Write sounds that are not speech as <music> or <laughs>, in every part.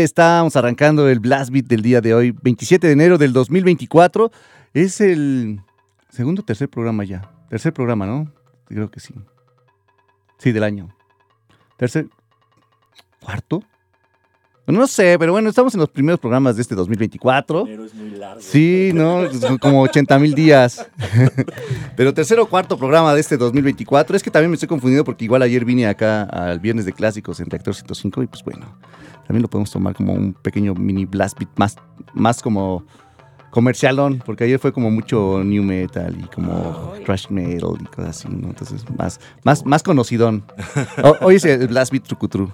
Ahí estamos arrancando el Blast Beat del día de hoy, 27 de enero del 2024. Es el segundo o tercer programa ya. Tercer programa, ¿no? Creo que sí. Sí, del año. Tercer. ¿Cuarto? No sé, pero bueno, estamos en los primeros programas de este 2024. Enero es muy largo. Sí, ¿no? Como 80 mil días. <laughs> Pero tercero o cuarto programa de este 2024. Es que también me estoy confundido porque igual ayer vine acá al viernes de clásicos en Reactor 105 y pues bueno, también lo podemos tomar como un pequeño mini blast beat más, más como comercialón, porque ayer fue como mucho new metal y como thrash metal y cosas así, ¿no? Entonces, más, más, más conocidón. <laughs> O- Hoy es el blast beat trucutru.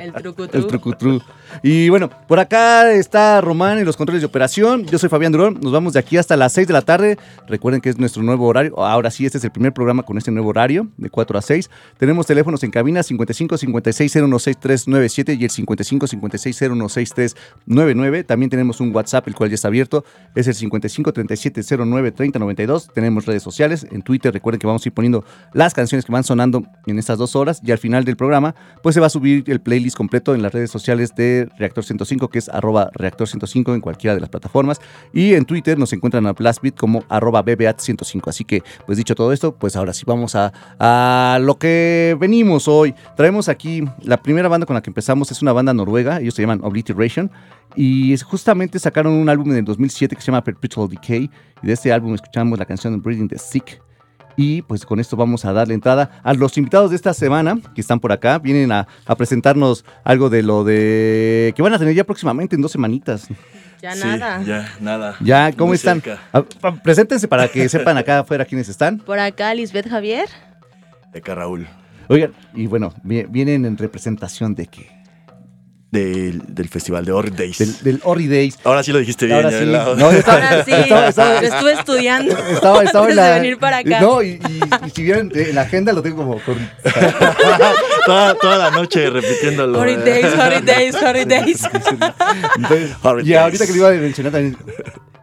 El trucutru. El trucutru. Y bueno, por acá está Román en los controles de operación. Yo soy Fabián Durón. Nos vamos de aquí hasta las 6 de la tarde. Recuerden que es nuestro nuevo horario. Ahora sí, este es el primer programa con este nuevo horario, de 4 a 6. Tenemos teléfonos en cabina 55 56 016397 y el 55 56 016399. También tenemos un WhatsApp, el cual ya está abierto. Es el 55 37 09 30 92. Tenemos redes sociales. En Twitter, recuerden que vamos a ir poniendo las canciones que van sonando en estas dos horas. Y al final del programa, pues se va a subir el playlist completo en las redes sociales de Reactor 105, que es arroba Reactor 105 en cualquiera de las plataformas. Y en Twitter nos encuentran a Blastbeat como arroba BBAT 105. Así que, pues dicho todo esto, pues ahora sí vamos a, a lo que venimos hoy. Traemos aquí la primera banda con la que empezamos, es una banda noruega, ellos se llaman Obliteration. Y justamente sacaron un álbum en el 2007 que se llama Perpetual Decay. Y de este álbum escuchamos la canción Breathing the Sick. Y pues con esto vamos a darle entrada a los invitados de esta semana que están por acá. Vienen a, a presentarnos algo de lo de que van a tener ya próximamente en dos semanitas. Ya Sí, nada. Ya, nada. Ya, ¿cómo Muy están? pa- preséntense para que sepan acá afuera quiénes están. Por acá, Lisbeth Javier. Eka Raúl. Oigan, y bueno, vi- vienen en representación de qué? Del, del festival de Horror Days. Del, del Ori Days. Ahora sí lo dijiste bien. Ahora sí. la- No, estaba- Ahora sí, estaba- estaba- estuve estudiando. <laughs> Estaba, estaba en la. de venir para acá. No, y, y- y si vieron eh, en la agenda lo tengo como. con- <laughs> toda, toda la noche repitiéndolo. Horrid Days, Horrid Days, Horrid Days. Entonces, Horrid y ahorita Days. que le iba a mencionar también.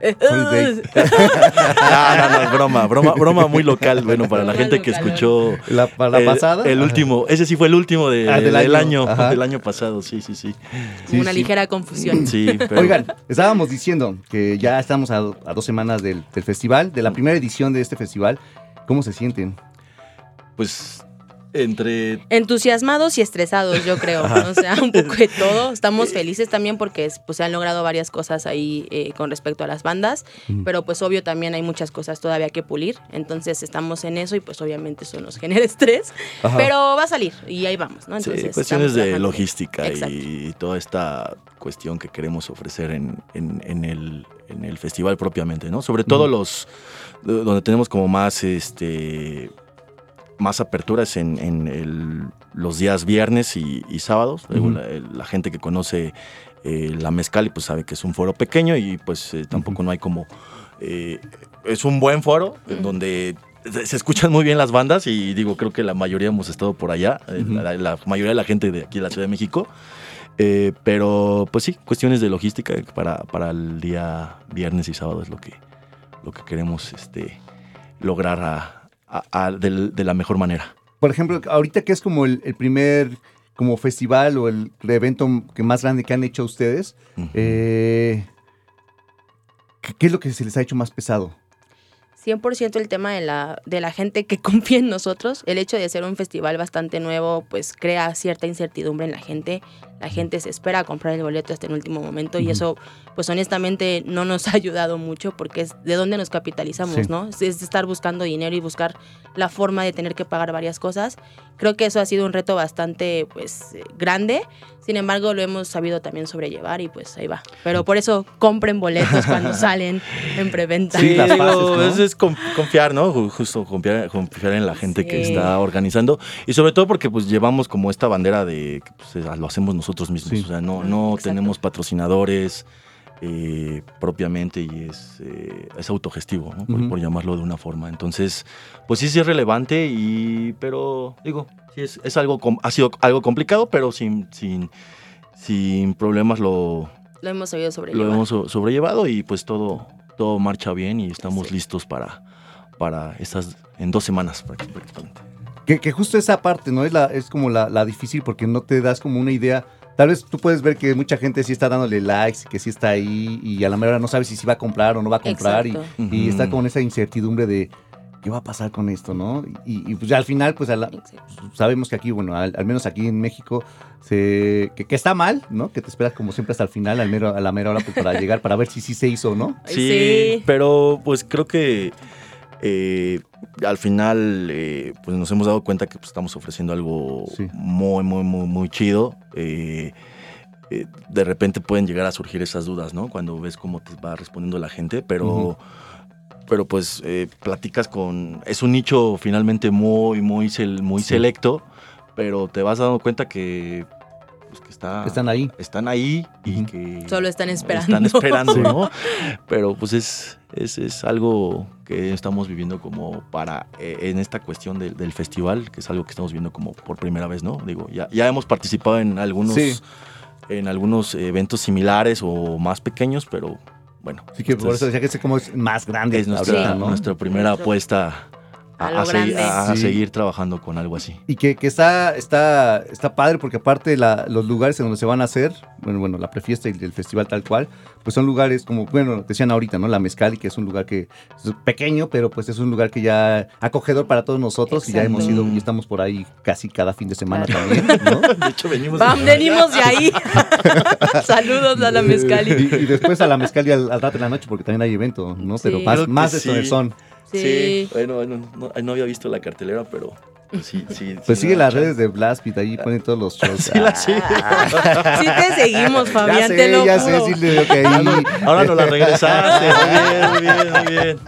<laughs> No, no, broma, broma, broma muy local. Bueno, para la gente que escuchó. La, para la el, pasada. El último, ese sí fue el último de- Ah, del del, año, del año pasado, sí, sí, sí. Sí, Una sí. ligera confusión. Sí, <laughs> pero- Oigan, estábamos diciendo que ya estamos a, a dos semanas del, del festival, de la primera edición de este festival. ¿Cómo se sienten? pues entre Entusiasmados y estresados, yo creo. O sea, un poco de todo. <laughs> Estamos felices también porque pues, se han logrado varias cosas ahí eh, con respecto a las bandas. Pero pues obvio también hay muchas cosas todavía que pulir. Entonces estamos en eso y pues obviamente eso nos <laughs> genera estrés. Ajá. Pero va a salir y ahí vamos, ¿no? sí, Entonces, cuestiones estamos de trabajando. logística Exacto. y toda esta cuestión que queremos ofrecer en, en- en el, en el festival propiamente, ¿no? Sobre todo los do- donde tenemos como más este más aperturas en, en el- los días viernes y, y sábados. La, la gente que conoce eh, la Mezcal pues sabe que es un foro pequeño y pues eh, tampoco no hay como... eh, es un buen foro Ujú. donde se escuchan muy bien las bandas y digo, creo que la mayoría hemos estado por allá, la, la mayoría de la gente de aquí de la Ciudad de México. Pero pues sí, cuestiones de logística para, para el día viernes y sábado es lo que, lo que queremos este, lograr a- a- a- del- de la mejor manera. Por ejemplo, ahorita que es como el, el primer como festival o el evento que más grande que han hecho ustedes, eh, ¿qué, qué es lo que se les ha hecho más pesado? 100% el tema de la, de la gente que <laughs> confía en nosotros. El hecho de ser un festival bastante nuevo, pues crea cierta incertidumbre en la gente. La gente se espera a comprar el boleto hasta el último momento y eso, pues honestamente, no nos <laughs> ha ayudado mucho porque es de dónde nos capitalizamos, Sí. ¿no? Es, es estar buscando dinero y buscar la forma de tener que pagar varias cosas. Creo que eso ha sido un reto bastante, pues, grande. Sin embargo, lo hemos sabido también sobrellevar y pues ahí va. Pero por eso compren boletos cuando <laughs> salen en preventa. Sí, digo, ¿no? es, es con- confiar, ¿no? Ju- Justo confiar, confiar en la gente que Sí. está organizando. Y sobre todo porque pues llevamos como esta bandera de que pues, lo hacemos nosotros mismos. Sí. O sea, no, no Exacto. tenemos patrocinadores eh, propiamente y es, eh, es autogestivo, ¿no? por, llamarlo de una forma. Entonces, pues sí, sí es relevante, y, pero digo, sí es, es algo, com- ha sido algo complicado, pero sin, sin, sin problemas lo, Lo hemos sabido sobrellevar. lo hemos so- sobrellevado y pues todo, todo marcha bien y estamos listos para, para estas, en dos semanas práct- prácticamente. Que, que justo esa parte, ¿no? Es, la, es como la, la difícil porque no te das como una idea. Tal vez tú puedes ver que mucha gente sí está dándole likes y que sí está ahí y a la mera hora no sabe si sí va a comprar o no va a comprar y, está con esa incertidumbre de qué va a pasar con esto, ¿no? Y, y, pues ya al final, pues a la- sabemos que aquí, bueno, al, al menos aquí en México, se, que, que está mal, ¿no? Que te esperas como siempre hasta el final, al mero, a la mera hora pues, para <laughs> llegar, para ver si sí se hizo o no. Sí. pero pues creo que eh, al final eh, pues nos hemos dado cuenta que pues, estamos ofreciendo algo Sí. muy, muy, muy, muy chido. Eh, de repente pueden llegar a surgir esas dudas, ¿no? Cuando ves cómo te va respondiendo la gente, pero... Pero pues platicas con... Es un nicho finalmente muy, muy, muy Sí. selecto, pero te vas dando cuenta que está, Están ahí. están ahí y que... Solo están esperando. Están esperando. ¿no? <laughs> Pero pues es, es, es algo que estamos viviendo como para, eh, en esta cuestión del, del festival, que es algo que estamos viendo como por primera vez, ¿no? Digo, ya, ya hemos participado en algunos, Sí. en algunos eventos similares o más pequeños, pero bueno. Así que por esta eso decía que es como es más grande es nuestra, ahorita, ¿no? nuestra primera Nuestro- apuesta a, a lo a segui- grande. a- a Sí. seguir trabajando con algo así. Y que, que está, está, está padre porque aparte la- los lugares en donde se van a hacer, bueno, bueno, la prefiesta y el festival tal cual, pues son lugares como, bueno, decían ahorita, ¿no? La Mezcali, que es un lugar que es pequeño, pero pues es un lugar que ya acogedor para todos nosotros y ya hemos ido y estamos por ahí casi cada fin de semana Claro. también, ¿no? <laughs> De hecho, venimos... Vam, venimos de ahí. <laughs> Saludos a la Y, Mezcali. y después a la Mezcali al, al rato de la noche porque también hay evento, ¿no? Pero Sí. más, más de sí. Son. Sí. bueno, bueno, no, no había visto la cartelera, pero pues sí, sí. Pues sí sigue las redes de Blastbeat, ahí ponen todos los shows. Sí, la. <laughs> Sí te seguimos, <laughs> Fabián, ya sé, te lo ya juro. sé, sí le digo que ahí... Ahora nos la regresaste. Muy bien, muy bien, muy bien.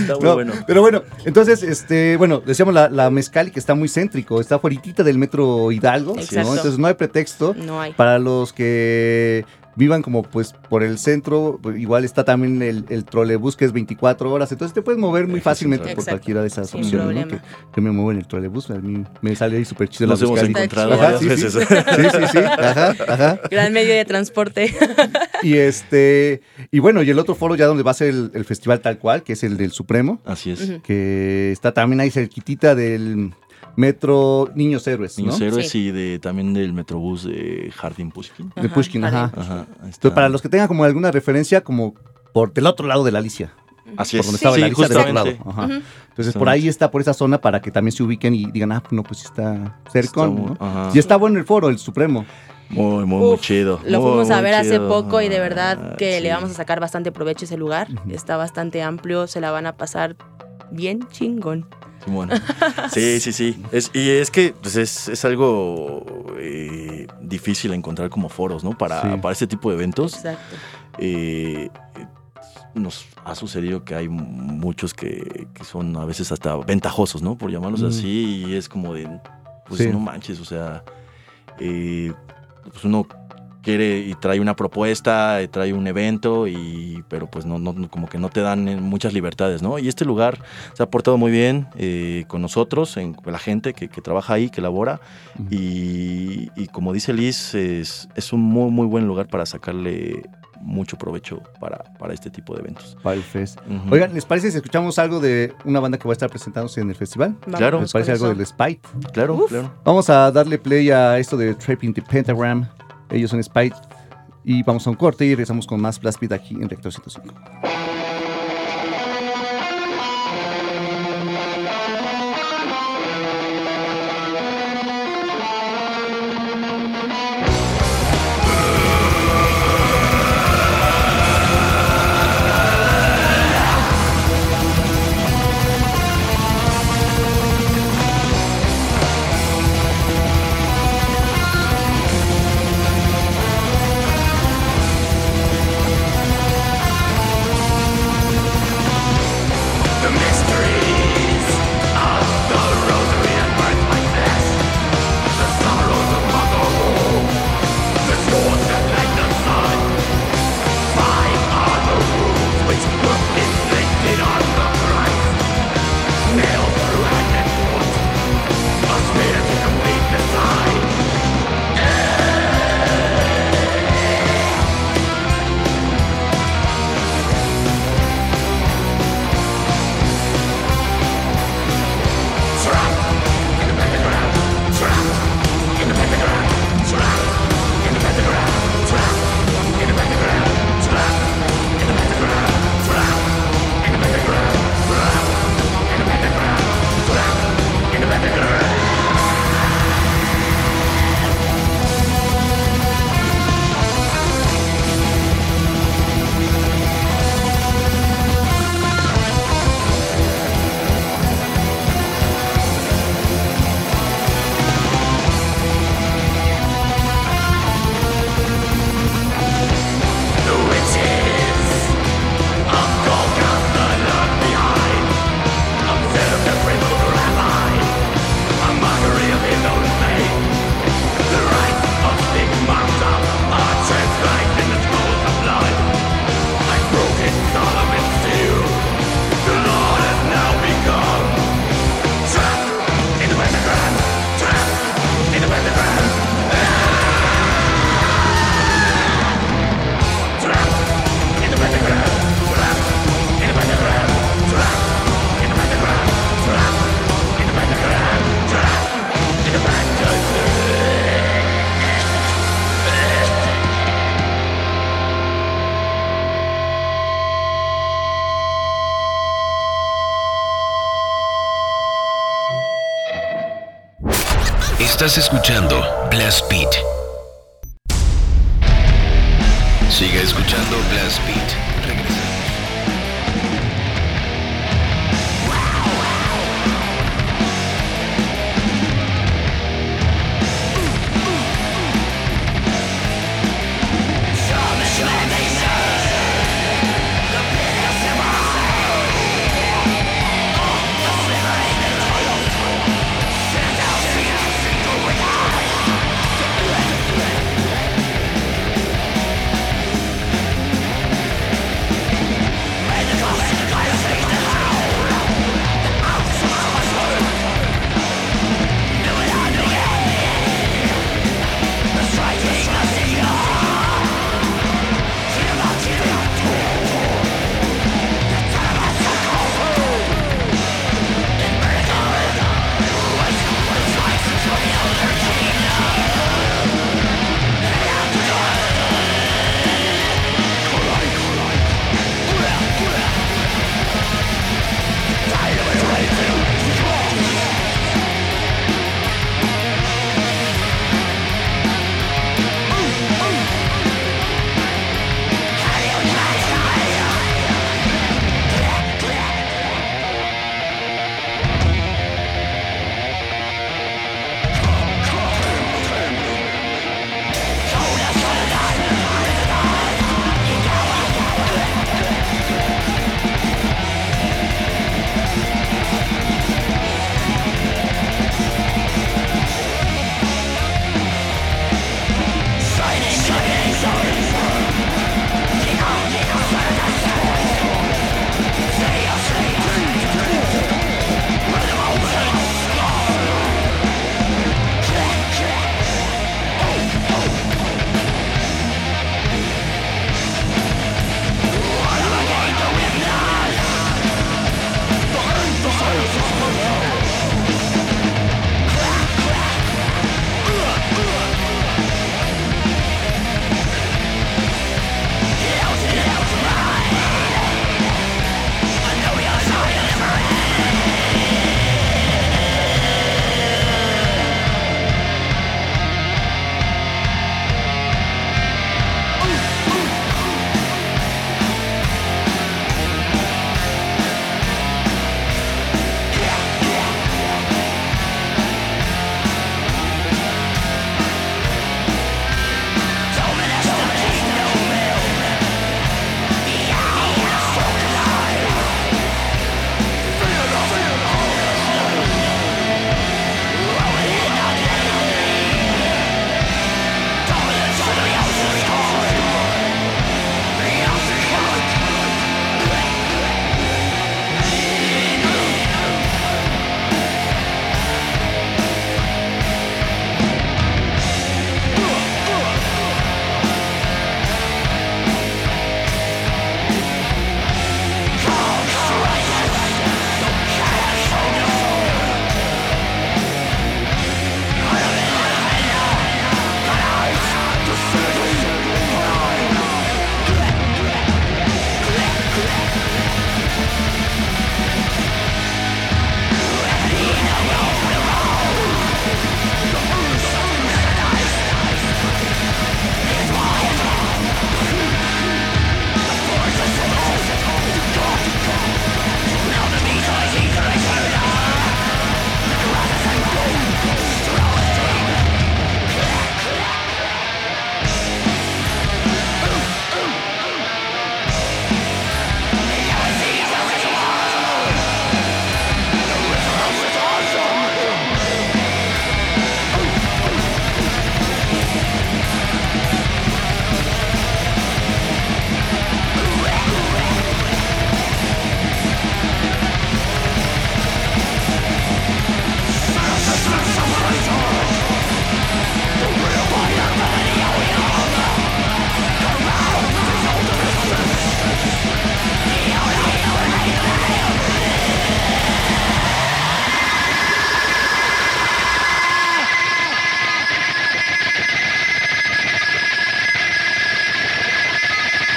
Está muy No, bueno. Pero bueno, entonces, este, bueno, decíamos la, la Mezcali que está muy céntrico, está fueritita del metro Hidalgo, ¿no? Entonces no hay pretexto No hay. para los que vivan como pues por el centro, igual está también el, el trolebús que es 24 horas, entonces te puedes mover muy fácilmente central. por Exacto. cualquiera de esas Sin opciones, ¿no? Que, que me muevo en el trolebús, a mí me sale ahí súper chido Nos la hemos encontrado Ajá, varias sí, sí. veces. Sí, sí, sí, ajá, ajá. Gran medio de transporte. Y este, y bueno, y el otro foro ya donde va a ser el, el festival tal cual, que es el del Supremo, Así es. Que está también ahí cerquitita del metro Niños Héroes, ¿no? Niños Héroes Sí. y de, también del Metrobús de Jardín Pushkin. De Pushkin, ajá. Ajá. Entonces, para los que tengan como alguna referencia, como por del otro lado de la Alicia, Así por es. donde estaba la Sí, Alicia, del otro lado. Ajá. Entonces, por ahí está, por esa zona, para que también se ubiquen y digan, ah, no, pues sí está ajá. Y está bueno el foro, el Supremo. Muy, muy, chido. Lo muy, fuimos a ver hace chido. poco y de verdad Ah, que sí. le vamos a sacar bastante provecho a ese lugar. Está bastante amplio, se la van a pasar bien chingón. Simón. <laughs> Sí, sí, sí. Es, y es que pues, es, es algo eh, difícil encontrar como foros, ¿no? Para, Sí. para este tipo de eventos. Exacto. eh, nos ha sucedido que hay muchos que, que son a veces hasta ventajosos, ¿no? Por llamarlos Mm. así, y es como de, pues Sí. no manches, o sea, eh, pues uno quiere y trae una propuesta, eh, trae un evento, y, pero pues no, no, como que no te dan eh, muchas libertades, ¿no? Y este lugar se ha portado muy bien eh, con nosotros, en, con la gente que, que trabaja ahí, que labora, y, y como dice Liz, es, es un muy, muy buen lugar para sacarle mucho provecho para, para este tipo de eventos. Para el fest. Ujú. Oigan, ¿les parece si escuchamos algo de una banda que va a estar presentándose en el festival? Claro. ¿Les parece algo del Spite? Claro, Uf. claro. Vamos a darle play a esto de Trapping the Pentagram. Ellos son Spite. Y vamos a un corte y regresamos con más Blast Beat aquí en Rector 105. Escuchando Blast Beat.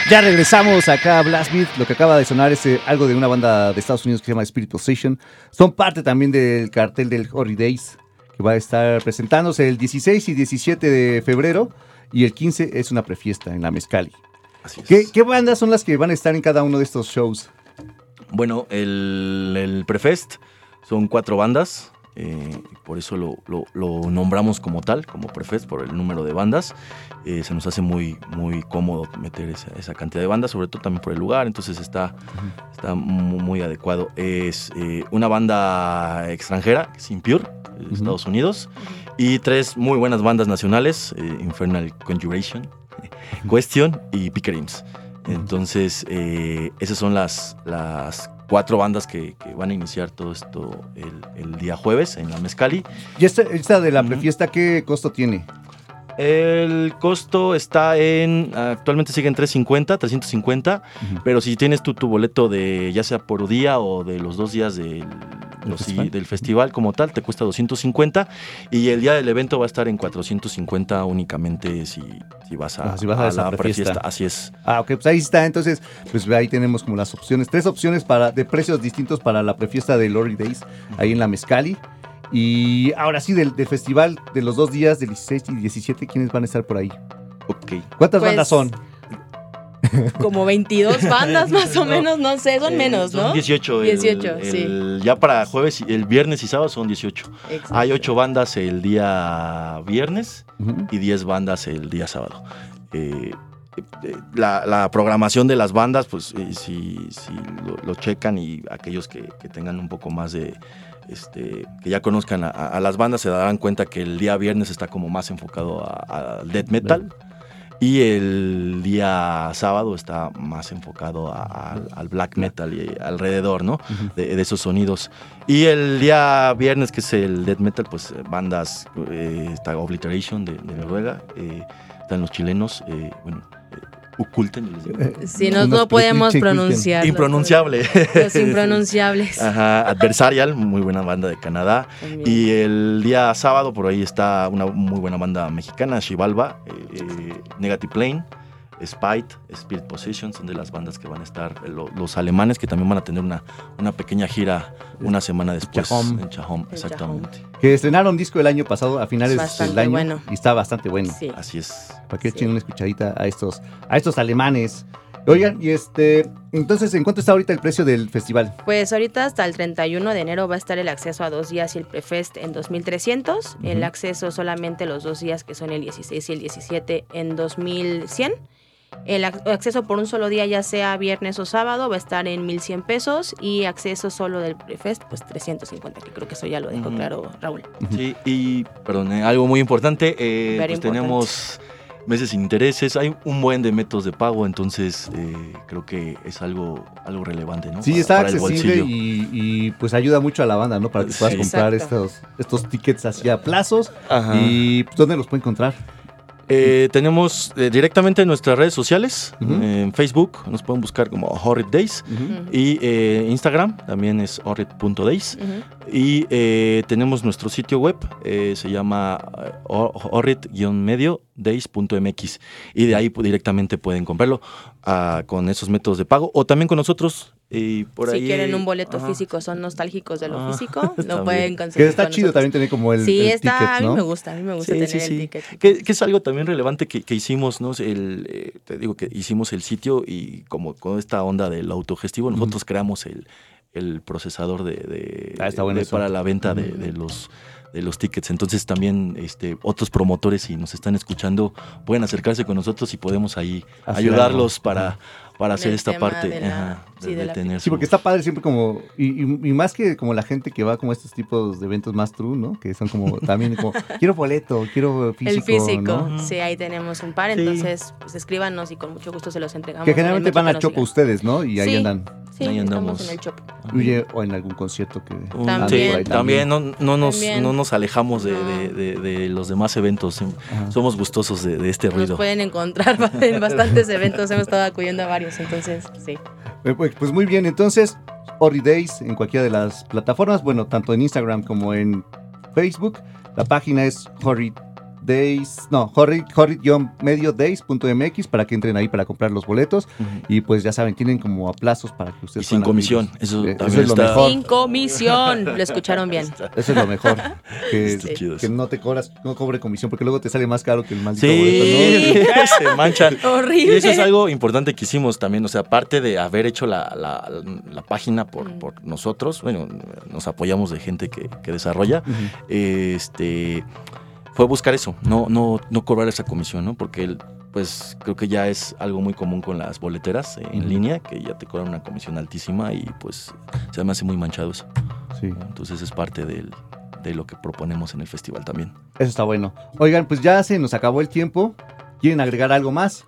Ya regresamos acá a Blast Beat. Lo que acaba de sonar es eh, algo de una banda de Estados Unidos que se llama Spirit Possession. Son parte también del cartel del Holidays que va a estar presentándose el 16 y 17 de febrero. Y el 15 es una prefiesta en la Mezcali. Así es. ¿Qué, qué bandas son las que van a estar en cada uno de estos shows? Bueno, el, el Prefest son cuatro bandas. Eh, por eso lo, lo- lo nombramos como tal, como Prefest, por el número de bandas. Eh, se nos hace muy, muy cómodo meter esa, esa cantidad de bandas, sobre todo también por el lugar, entonces está, está mu- muy, adecuado. Es eh, una banda extranjera, Sin Pure, de Ujú. Estados Unidos, y tres muy buenas bandas nacionales, eh, Infernal Conjuration, <laughs> Question y Pickerims. Entonces, eh, esas son las, las cuatro bandas que, que van a iniciar todo esto el, el día jueves en la Mezcali. ¿Y esta, esta de la prefiesta qué costo tiene? El costo está en, actualmente sigue en 350, 350, Ujú. pero si tienes tu, tu boleto de ya sea por día o de los dos días del, los- festival? del festival como tal, te cuesta 250 y el día del evento va a estar en 450 únicamente si, si vas a, Ah, si vas a la prefiesta. prefiesta. Así es. Ah, ok, pues ahí está. Entonces, pues ahí tenemos como las opciones, tres opciones para, de precios distintos para la prefiesta de Lori Days, ahí en la Mezcali. Y ahora sí, del, del festival de los dos días, del 16 y 17, ¿quiénes van a estar por ahí? Ok. ¿Cuántas Pues, bandas son? <laughs> Como 22 bandas más o menos, no sé, son Eh, menos, son ¿no? 18. el- 18, sí. el- Ya para jueves, y- el viernes y sábado son 18. Exacto. Hay 8 bandas el día viernes Ujú. y 10 bandas el día sábado. Eh, eh, la, la programación de las bandas, pues eh, si, si lo, lo checan y aquellos que, que tengan un poco más de, este, que ya conozcan a, a las bandas, se darán cuenta que el día viernes está como más enfocado a- al death metal. Y el día sábado está más enfocado a- al- al black metal y alrededor, ¿no? De, de esos sonidos. Y el día viernes, que es el death metal, pues eh, bandas, eh, está Obliteration de, de Noruega, eh, están los chilenos, eh, bueno, eh, Ukulten, yo les digo. Eh, Si no, no podemos pronunciar. impronunciable. Los <laughs> impronunciables. Ajá, Adversarial, muy buena banda de Canadá. También. Y el día sábado por ahí está una muy buena banda mexicana, Chivalba, eh, eh, Negative Plane, Spite, Spirit Possession, son de las bandas que van a estar, lo- los alemanes que también van a tener una, una pequeña gira una semana después Chajón. en En exactamente. Que estrenaron disco el año pasado, a finales del año. bueno. Y está bastante bueno. Sí. Así es. Para que Sí. echen una escuchadita a estos, a estos alemanes. Oigan, y este, entonces, ¿en cuánto está ahorita el precio del festival? Pues ahorita hasta el 31 de enero va a estar el acceso a dos días y el prefest en 2300. El Ujú. acceso solamente los dos días que son el 16 y el 17 en 2100. El ac- acceso por un solo día, ya sea viernes o sábado, va a estar en 1100 pesos y acceso solo del prefest, pues 350, que creo que eso ya lo dejó claro Raúl. Sí, y perdón, eh, algo muy importante, eh, pues tenemos meses sin intereses, hay un buen de métodos de pago, entonces eh, creo que es algo, algo relevante, ¿no? Sí, Para- está para accesible y, y, pues ayuda mucho a la banda, ¿no? Para que puedas Sí. comprar Exacto. estos, estos tickets hacia plazos. Ajá. ¿Y pues, dónde los puede encontrar? Eh, tenemos eh, directamente en nuestras redes sociales, en Facebook, nos pueden buscar como Horrid Days. Y eh, Instagram también es horrid.days. Y eh, tenemos nuestro sitio web, eh, se llama horrid-medio days.mx. Y de ahí pues, directamente pueden comprarlo ah, con esos métodos de pago o también con nosotros. Y por si ahí, quieren un boleto físico, son nostálgicos de lo Ah, físico, <laughs> lo pueden conseguir. Que está con chido nosotros. también tener como el, Sí, el está, ticket, a mí ¿no? me gusta, a mí me gusta Sí, tener sí, el ticket. Que, que es algo también relevante que, que hicimos, ¿no? El, eh, te digo que hicimos el sitio y como con esta onda del autogestivo, nosotros creamos el, el procesador de, de- Ah, está bueno de- eso. para la venta de, de los de los tickets. Entonces también este, otros promotores, si nos están escuchando, pueden acercarse con nosotros y podemos ahí ayudarlos algo. para, para hacer esta parte de la- ajá, sí, de, de de la tener Sí, su- porque está padre siempre como, y, y- y más que como la gente que va como a estos tipos de eventos más true, ¿no? Que son como <laughs> también como, quiero boleto, quiero físico, el físico, ¿no? sí, ahí tenemos un par, Sí. entonces pues escríbanos y con mucho gusto se los entregamos. Que generalmente van a digan. ustedes, ¿no? Y ahí Sí. andan, Sí, Ahí estamos andamos. en el Chopo. oye, o en algún concierto que También. por ahí Sí, también no, no nos, También. no nos alejamos de, de- de- de los demás eventos. Ajá. Somos gustosos de, de este Nos ruido. pueden encontrar <laughs> en bastantes eventos, hemos estado acudiendo a varios, entonces sí. Eh, Pues, pues muy bien, entonces, Horry Days en cualquiera de las plataformas, bueno, tanto en Instagram como en Facebook. La página es Days, no, Horrid, Horrid-medio-days.mx para que entren ahí para comprar los boletos. Y pues ya saben, tienen como aplazos para que Y ustedes sin puedan comisión. Eso Eh, también es lo mejor. Sin comisión. Lo escucharon bien. Eso es lo mejor. <laughs> Que, Está chido que no te cobras, no cobre comisión, porque luego te sale más caro que el maldito Sí, boleto, <laughs> se manchan. <laughs> Y Horrible. eso es algo importante que hicimos también, o sea, aparte de haber hecho la, la- la página por, Mm. por nosotros, bueno, nos apoyamos de gente que, que desarrolla, ¿no? Este, fue buscar eso, no, no, no cobrar esa comisión, ¿no? Porque el- pues creo que ya es algo muy común con las boleteras en Ujú. línea, que ya te cobran una comisión altísima y pues se me hace muy manchado eso. Sí. Entonces es parte del- de lo que proponemos en el festival también. eso está bueno. Oigan, pues ya se nos acabó el tiempo. ¿Quieren agregar algo más?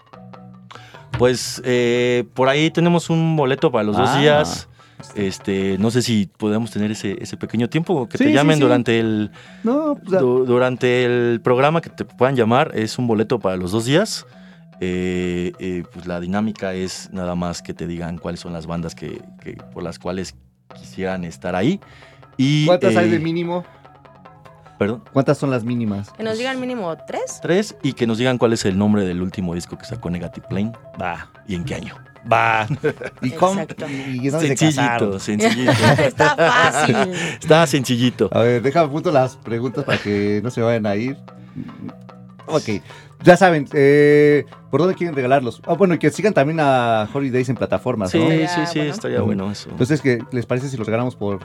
Pues eh, por ahí tenemos un boleto para los dos Ah. días. Este, no sé si podemos tener ese, ese pequeño tiempo que Sí, te llamen sí. durante el No, pues, du- durante el programa que te puedan llamar. Es un boleto para los dos días. Eh, eh, pues la dinámica es nada más que te digan cuáles son las bandas que, que- por las cuales quisieran estar ahí. Y, ¿cuántas hay de eh, mínimo? Perdón. ¿Cuántas son las mínimas? Que nos digan mínimo tres. Tres y que nos digan cuál es el nombre del último disco que sacó Negative Plane Va, y en qué año. Va. ¿Y cómo? Exacto. ¿Y dónde se sencillito, sencillito. <laughs> Está fácil. Está sencillito. A ver, déjame punto las preguntas para que no se vayan a ir. Ok, ya saben, eh, ¿por dónde quieren regalarlos? Ah, bueno, y que sigan también a Holidays en plataformas, Sí, ¿no? sí, Estaría sí, bueno. estaría bueno eso. Entonces, ¿qué les parece si los regalamos por,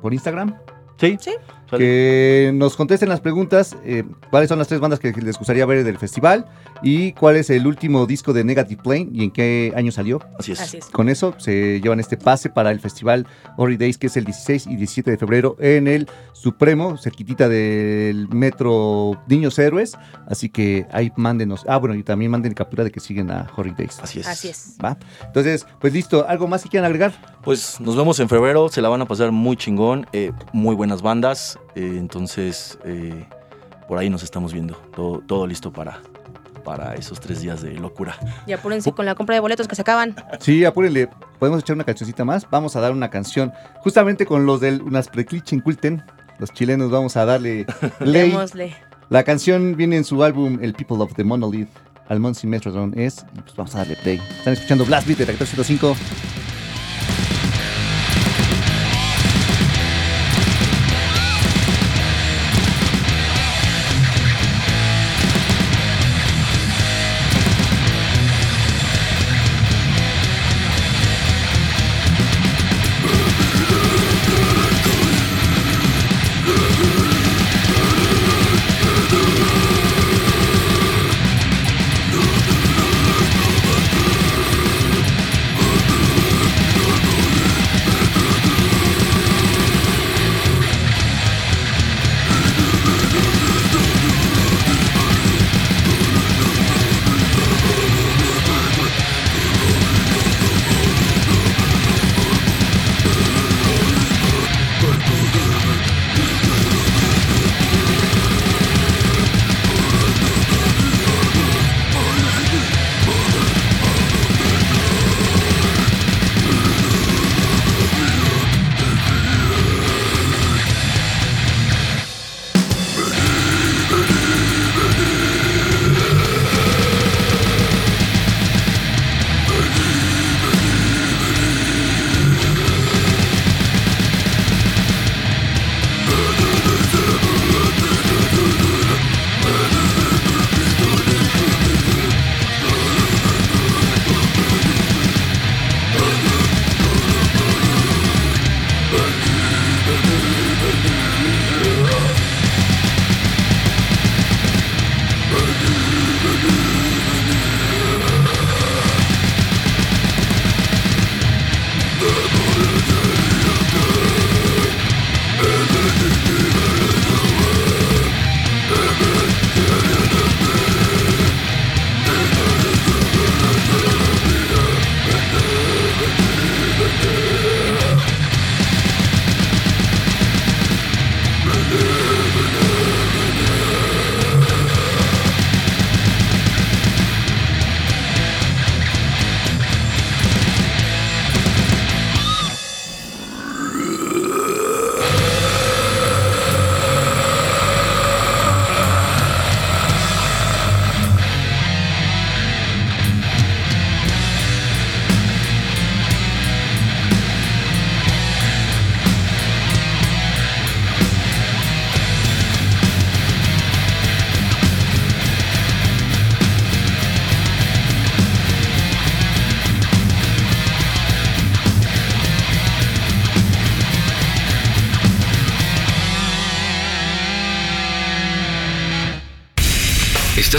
por Instagram? sí, Sí. Que nos contesten las preguntas, eh, cuáles son las tres bandas que les gustaría ver del festival y cuál es el último disco de Negative Plane y en qué año salió. Así es. Así es. Con eso se llevan este pase para el festival Holidays, que es el 16 y 17 de febrero en el Supremo, cerquitita del Metro Niños Héroes. Así que ahí mándenos. Ah, bueno, y también manden captura de que siguen a Holidays. Así es. Así es. ¿Va? Entonces, pues listo. ¿Algo más que quieran agregar? Pues nos vemos en febrero, se la van a pasar muy chingón, eh, muy buenas bandas, eh, entonces eh, por ahí nos estamos viendo, todo, todo listo para, para esos tres días de locura. Y apúrense con la compra de boletos que se acaban. Sí, apúrenle. Podemos echar una cancioncita más. Vamos a dar una canción justamente con los del Unas Inculten. Los chilenos vamos a darle <laughs> ley. la canción viene en su álbum El People of the Monolith. Almond Metrodron es. Pues vamos a darle play. Están escuchando Blast Beat de 1405.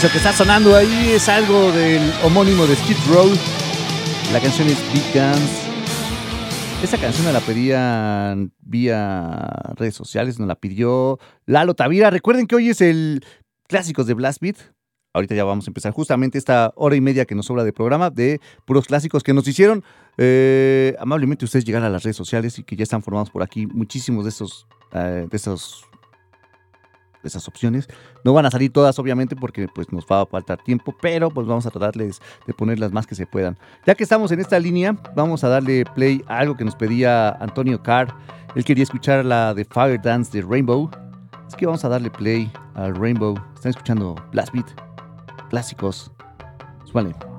Eso que está sonando ahí es algo del homónimo de Skid Row. La canción es Big Guns. Esta canción me la pedían vía redes sociales, nos la pidió Lalo Tavira. Recuerden que hoy es el Clásicos de Blast Beat. Ahorita ya vamos a empezar justamente esta hora y media que nos sobra de programa de puros clásicos que nos hicieron eh, amablemente ustedes llegar a las redes sociales y que ya están formados por aquí muchísimos de estos, eh, de estos de esas opciones. No van a salir todas, obviamente, porque pues, nos va a faltar tiempo, pero pues vamos a tratarles de poner las más que se puedan. Ya que estamos en esta línea, vamos a darle play a algo que nos pedía Antonio Carr. Él quería escuchar la de Fire Dance de Rainbow. Así que vamos a darle play al Rainbow. Están escuchando Blast Beat, clásicos. Súbale.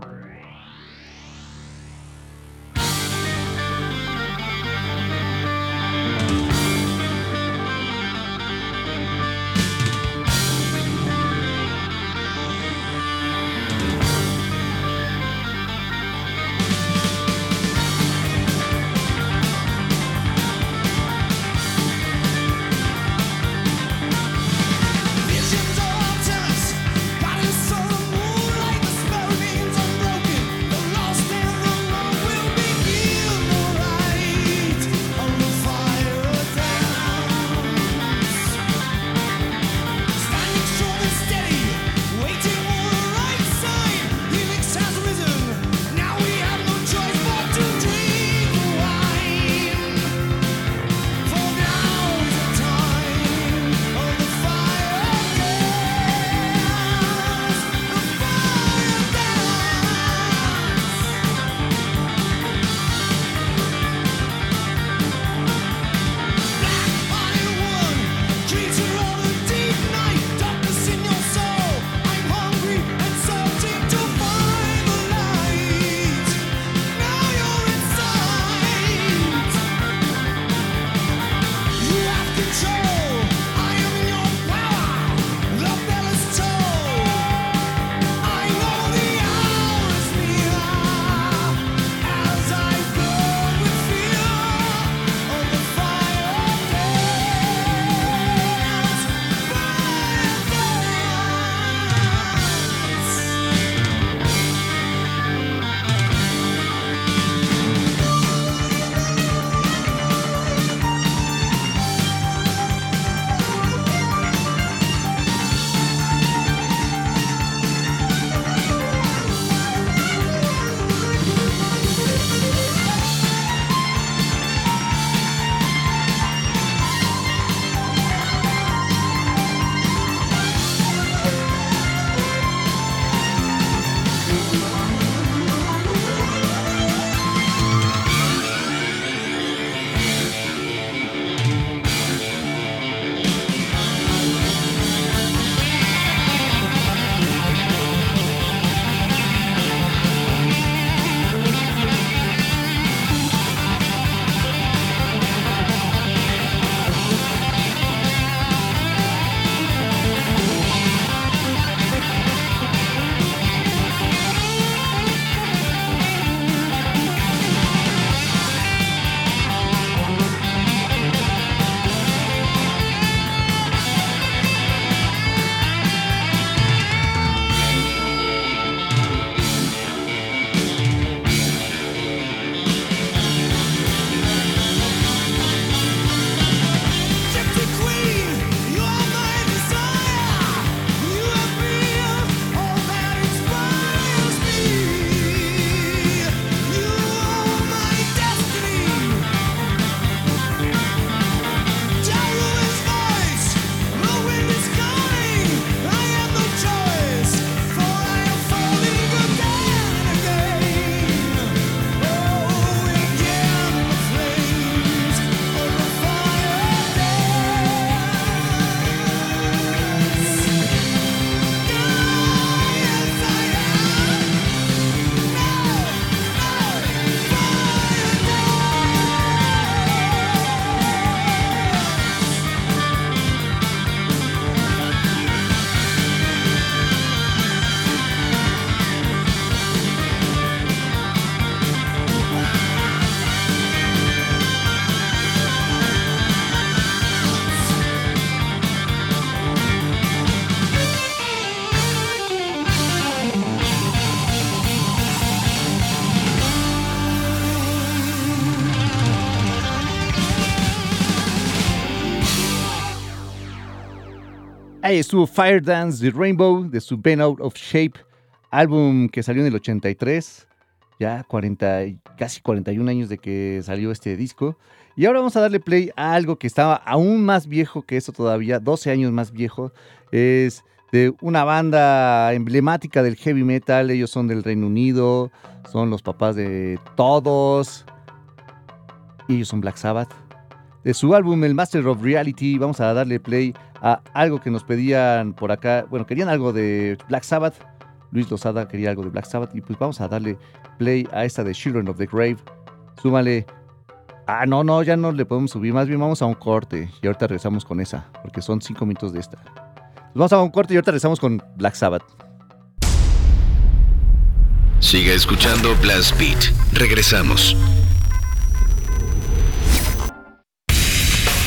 Ahí estuvo Fire Dance de Rainbow de su Been Out of Shape, álbum que salió en el 83, ya 40, y- casi 41 años de que salió este disco. Y ahora vamos a darle play a algo que estaba aún más viejo que eso todavía, 12 años más viejo. Es de una banda emblemática del heavy metal, ellos son del Reino Unido, son los papás de todos. Y ellos son Black Sabbath. De su álbum El Master of Reality, vamos a darle play a algo que nos pedían por acá. Bueno, querían algo de Black Sabbath. Luis Lozada quería algo de Black Sabbath. Y pues vamos a darle play a esta de Children of the Grave. Súmale. Ah, no, no, ya no le podemos subir. Más bien vamos a un corte. Y ahorita regresamos con esa. Porque son cinco minutos de esta. Vamos a un corte y ahorita regresamos con Black Sabbath. Siga escuchando Blast Beat. Regresamos.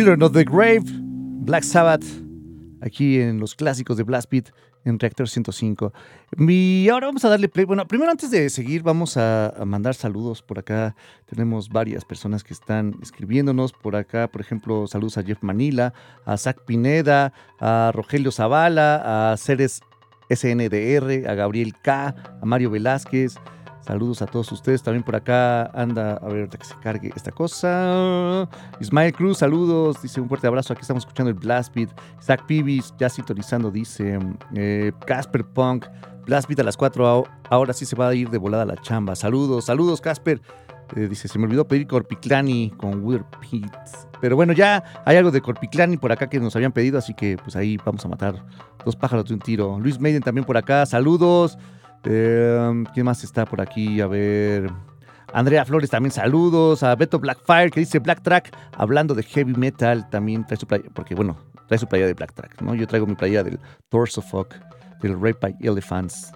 Children of the Grave, Black Sabbath, aquí en los clásicos de Blast Beat en Reactor 105. Y ahora vamos a darle play. Bueno, primero antes de seguir, vamos a, mandar saludos. Por acá tenemos varias personas que están escribiéndonos. Por acá, por ejemplo, saludos a Jeff Manila, a Zach Pineda, a Rogelio Zavala, a Ceres SNDR, a Gabriel K, a Mario Velázquez. Saludos a todos ustedes. También por acá anda, a ver, que se cargue esta cosa. Ismael Cruz, saludos. Dice un fuerte abrazo. Aquí estamos escuchando el Blast Beat. Zach Pibis, ya sintonizando, dice. eh, Casper Punk, Blast Beat a las 4. Ahora sí se va a ir de volada a la chamba. Saludos, saludos, Casper. Eh, dice, se me olvidó pedir Corpiclani con Wither Pits. Pero bueno, ya hay algo de Corpiclani por acá que nos habían pedido, así que pues ahí vamos a matar dos pájaros de un tiro. Luis Maiden también por acá, saludos. Eh, ¿Quién más está por aquí? A ver. Andrea Flores también saludos. A Beto Blackfire que dice Black Track, hablando de heavy metal, también trae su playa, porque bueno, trae su playa de Black Track, ¿no? Yo traigo mi playa del Torso Fuck, del Rape by Elephants.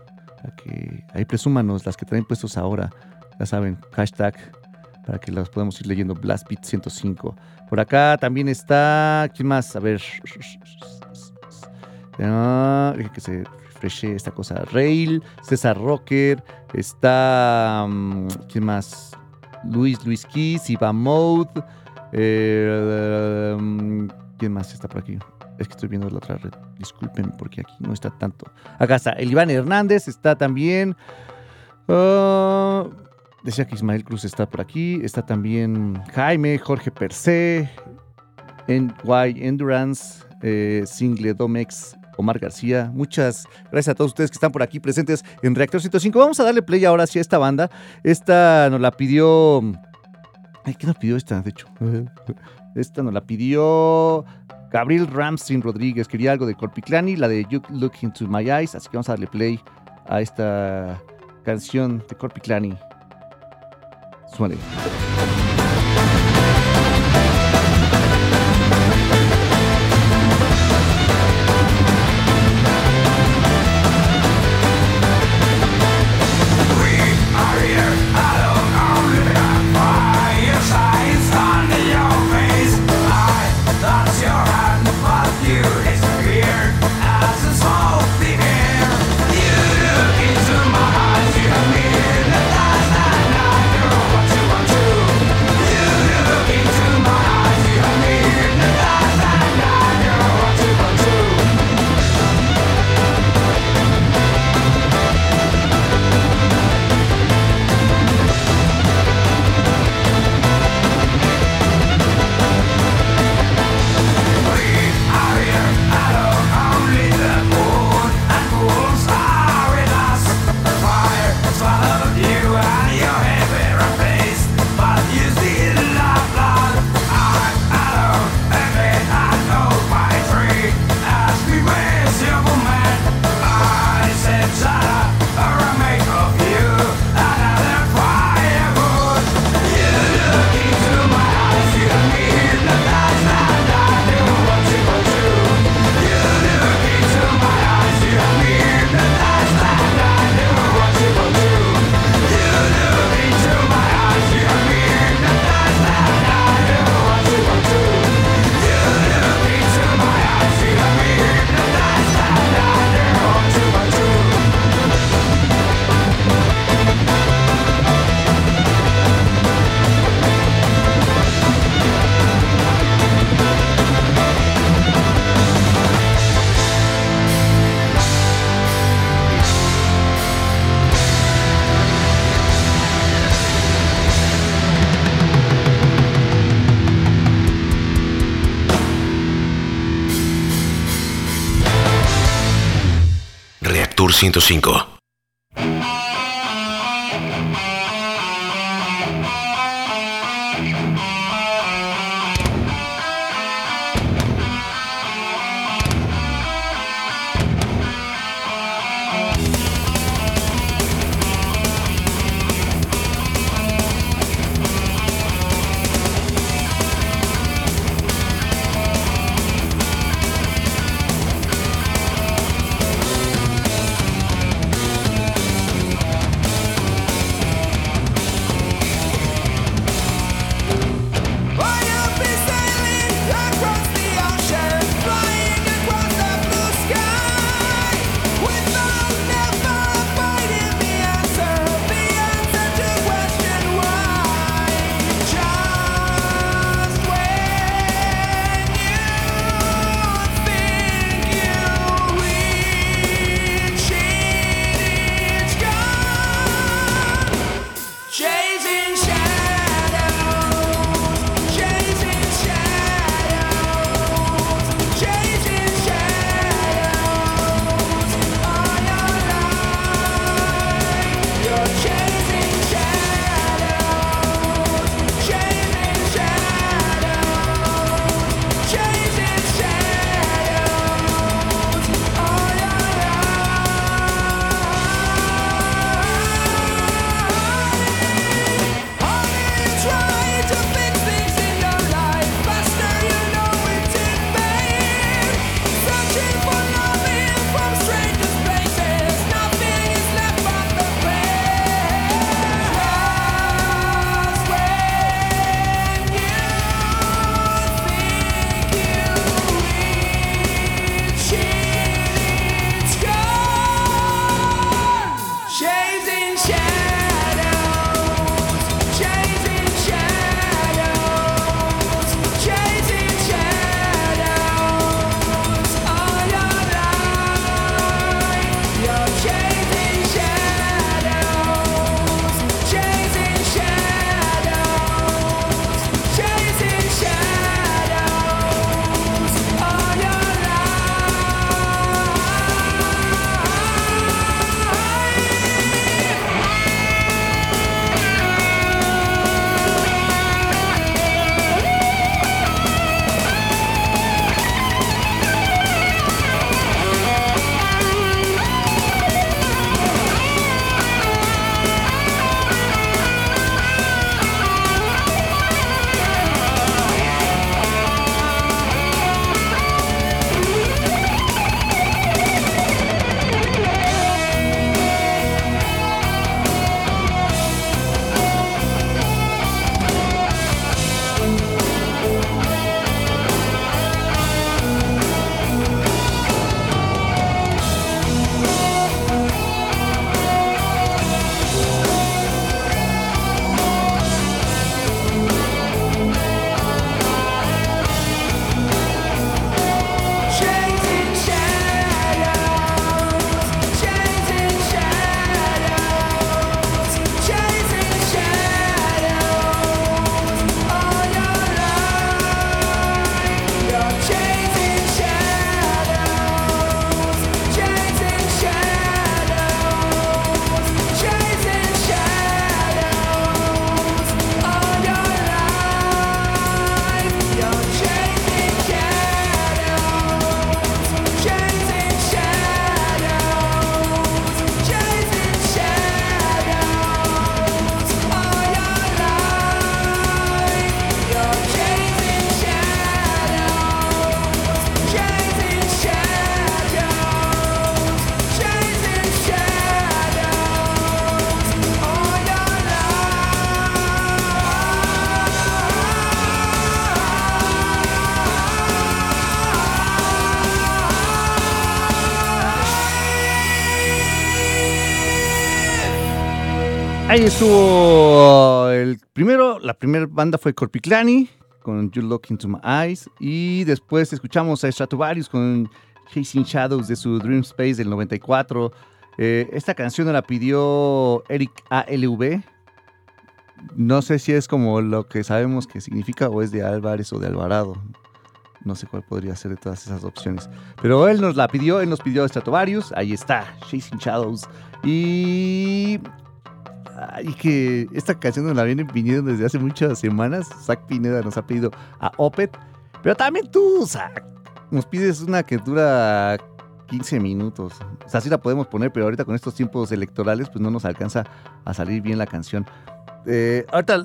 Ahí presúmanos las que traen puestos ahora. Ya saben, hashtag para que las podamos ir leyendo. Blast Beat 105. Por acá también está. ¿Quién más? A ver. Ah, que se esta cosa. Rail, César Rocker. Está. mm, ¿Quién más? Luis Luis Kiss, Iván Mode. eh, mm, ¿Quién más está por aquí? Es que estoy viendo la otra red. Disculpen porque aquí no está tanto. Acá está. El Iván Hernández está también. Ah, decía que Ismael Cruz está por aquí. Está también Jaime, Jorge Percé, NY Endurance, eh, Single Domex, Omar García. Muchas gracias a todos ustedes que están por aquí presentes en Reactor 105. Vamos a darle play ahora sí a esta banda. Esta nos la pidió. Ay, ¿qué nos pidió esta? De hecho, <laughs> esta nos la pidió Gabriel Ramstream Rodríguez. Quería algo de Corpiclani, la de You Look Into My Eyes. Así que vamos a darle play a esta canción de Corpiclani. Súmale. 105. Estuvo el primero, la primera banda fue Corpiclani con You Look Into My Eyes y después escuchamos a Stratovarius con Chasing Shadows de su Dream Space del 94. Eh, esta canción la pidió Eric ALV. No sé si es como lo que sabemos que significa o es de Álvarez o de Alvarado. No sé cuál podría ser de todas esas opciones. Pero él nos la pidió, él nos pidió Stratovarius. Ahí está, Chasing Shadows. Y y que esta canción nos la vienen viniendo desde hace muchas semanas. Zach Pineda nos ha pedido a Opet. Pero también tú, Zach, nos pides una que dura 15 minutos. O sea, sí la podemos poner, pero ahorita con estos tiempos electorales, pues no nos alcanza a salir bien la canción. Eh, ahorita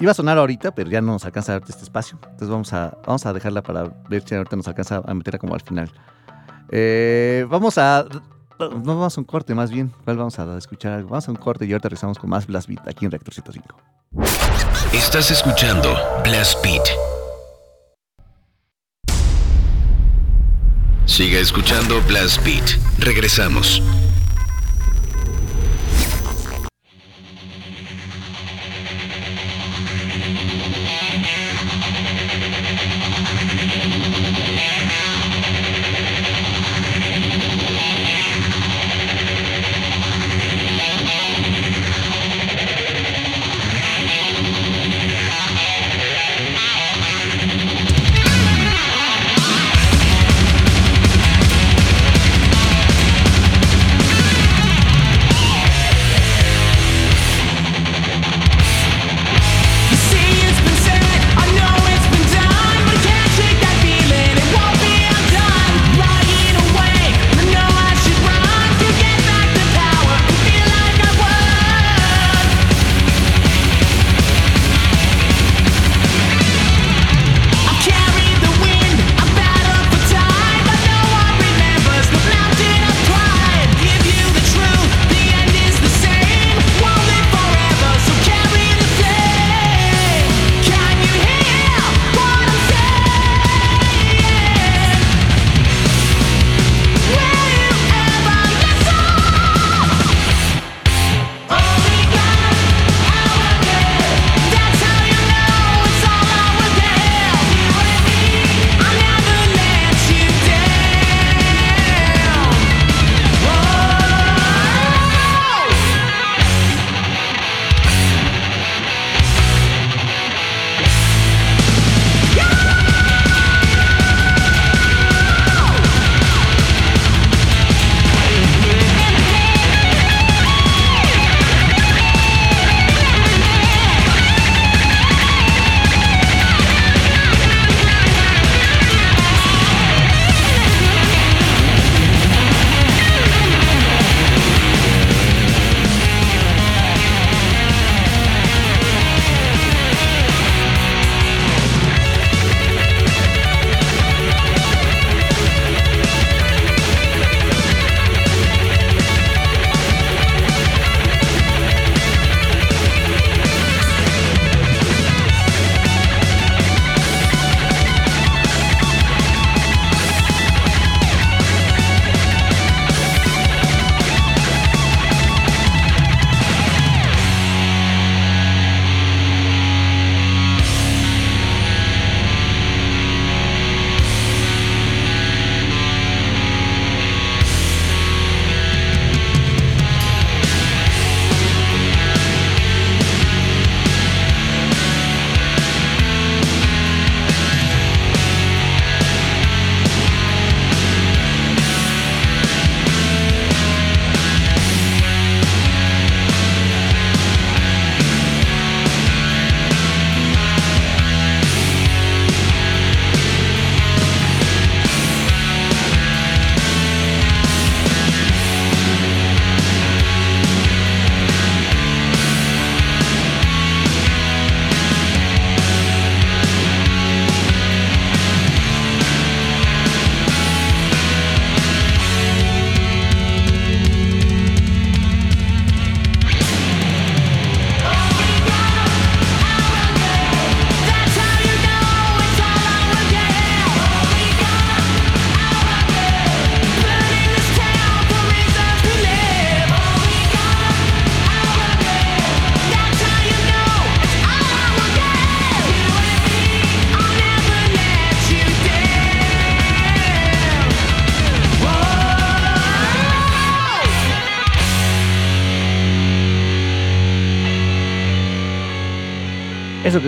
iba a sonar ahorita, pero ya no nos alcanza a darte este espacio. Entonces vamos a, vamos a dejarla para ver si ahorita nos alcanza a meterla como al final. Eh, vamos a no, vamos a un corte más bien. ¿Cuál vamos a escuchar? Vamos a un corte y ahorita regresamos con más Blast Beat aquí en Rector 105. Estás escuchando Blast Beat. Siga escuchando Blast Beat. Regresamos.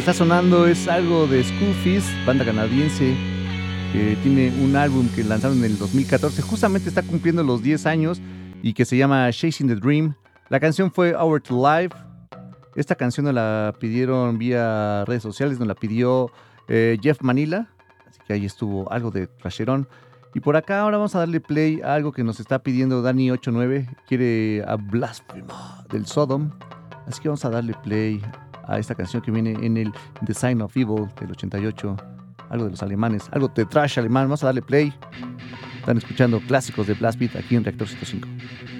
Está sonando es algo de Scoofies, banda canadiense que tiene un álbum que lanzaron en el 2014. Justamente está cumpliendo los 10 años y que se llama Chasing the Dream. La canción fue Hour to Live. Esta canción nos la pidieron vía redes sociales, nos la pidió eh, Jeff Manila. Así que ahí estuvo algo de trasherón. Y por acá ahora vamos a darle play a algo que nos está pidiendo Dani89. Quiere a Blasphema del Sodom. Así que vamos a darle play a esta canción que viene en el Design of Evil del 88. Algo de los alemanes, algo de trash alemán. Vamos a darle play. Están escuchando clásicos de Blast Beat aquí en Reactor 105.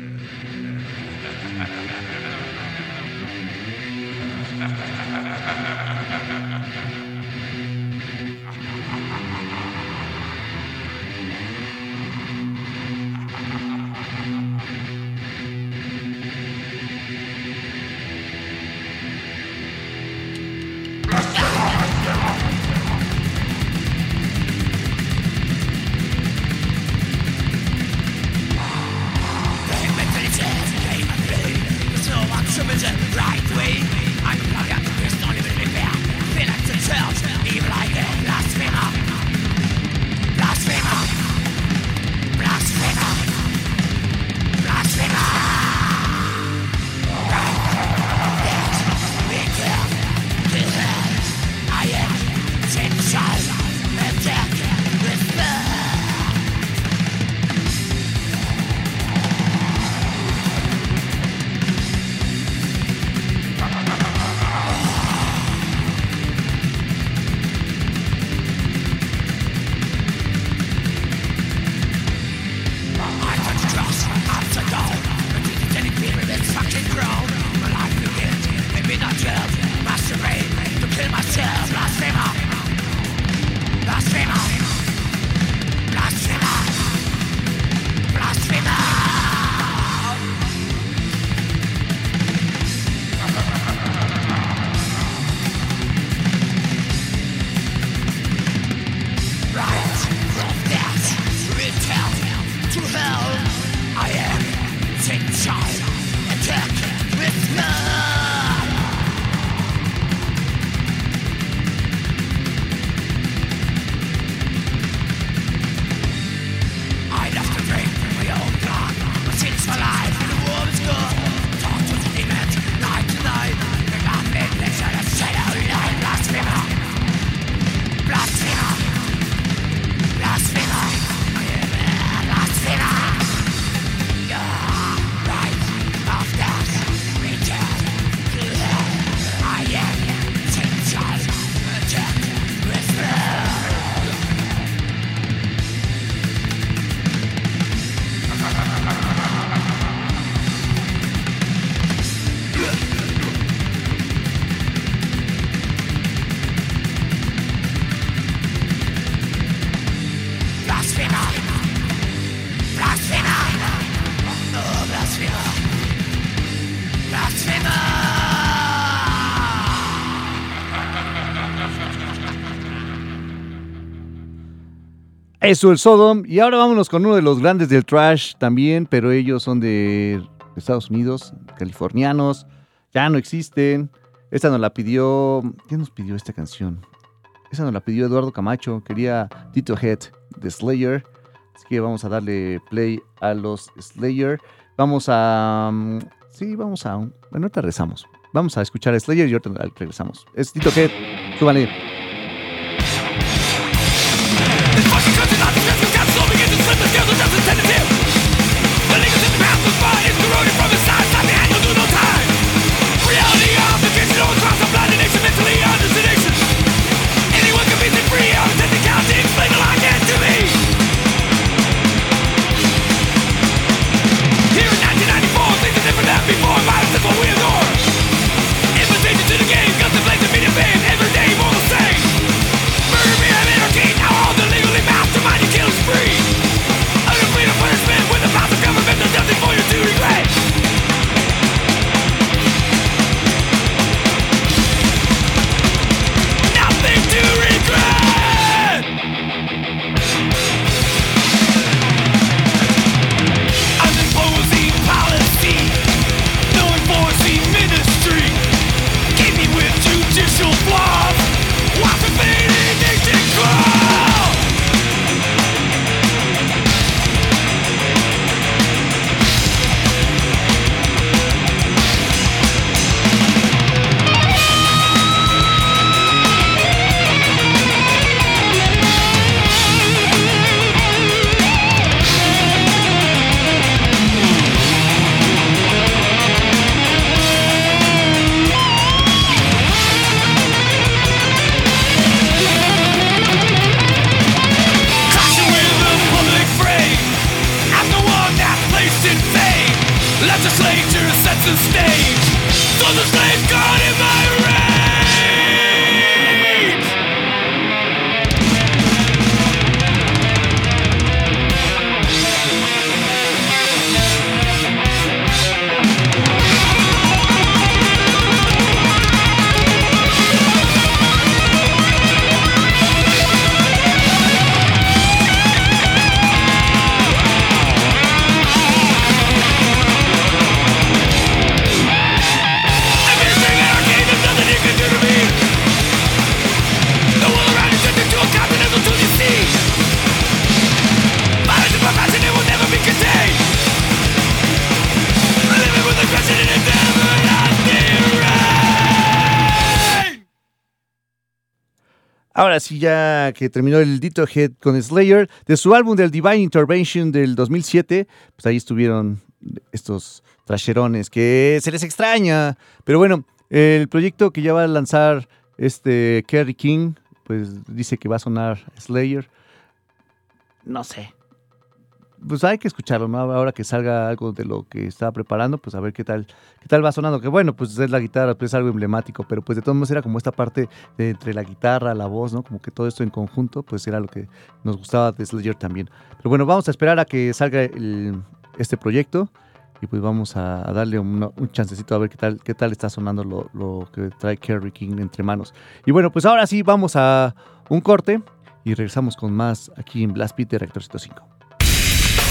Eso, el Sodom. Y ahora vámonos con uno de los grandes del trash también, pero ellos son de Estados Unidos, californianos. Ya no existen. Esta nos la pidió. ¿Quién nos pidió esta canción? Esa nos la pidió Eduardo Camacho. Quería Tito Head de Slayer. Así que vamos a darle play a los Slayer. Vamos a. mm, Sí, vamos a. Bueno, ahorita regresamos. Vamos a escuchar a Slayer y ahorita regresamos. Es Tito Head. Súbale. tentative Ahora sí, ya que terminó el Dito Head con Slayer, de su álbum del Divine Intervention del 2007, pues ahí estuvieron estos trasherones que se les extraña. Pero bueno, el proyecto que ya va a lanzar este Kerry King, pues dice que va a sonar Slayer. No sé. Pues hay que escucharlo, ¿no? Ahora que salga algo de lo que estaba preparando, pues a ver qué tal, qué tal va sonando. Que bueno, pues es la guitarra, pues es algo emblemático, pero pues de todos modos era como esta parte entre la guitarra, la voz, ¿no? Como que todo esto en conjunto, pues era lo que nos gustaba de Slayer también. Pero bueno, vamos a esperar a que salga este proyecto y pues vamos a, darle una- un chancecito a ver qué tal, qué tal está sonando lo, lo que trae Kerry King entre manos. Y bueno, pues ahora sí vamos a un corte y regresamos con más aquí en Blast Beat de Reactor 105.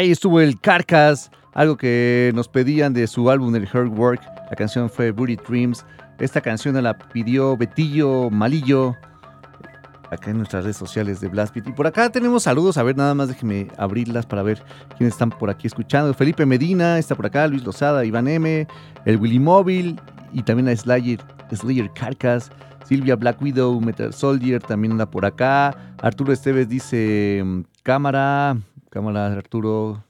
Ahí estuvo el Carcass, algo que nos pedían de su álbum El Hard Work. La canción fue Booty Dreams. Esta canción la pidió Betillo Malillo. Acá en nuestras redes sociales de Blast Beat. Y por acá tenemos saludos. A ver, nada más déjenme abrirlas para ver quiénes están por aquí escuchando. Felipe Medina está por acá, Luis Lozada, Iván M, el Willy Móvil y también a Slayer, Slayer Carcass. Silvia Black Widow, Metal Soldier también anda por acá. Arturo Esteves dice: mm, Cámara, cámara, Arturo.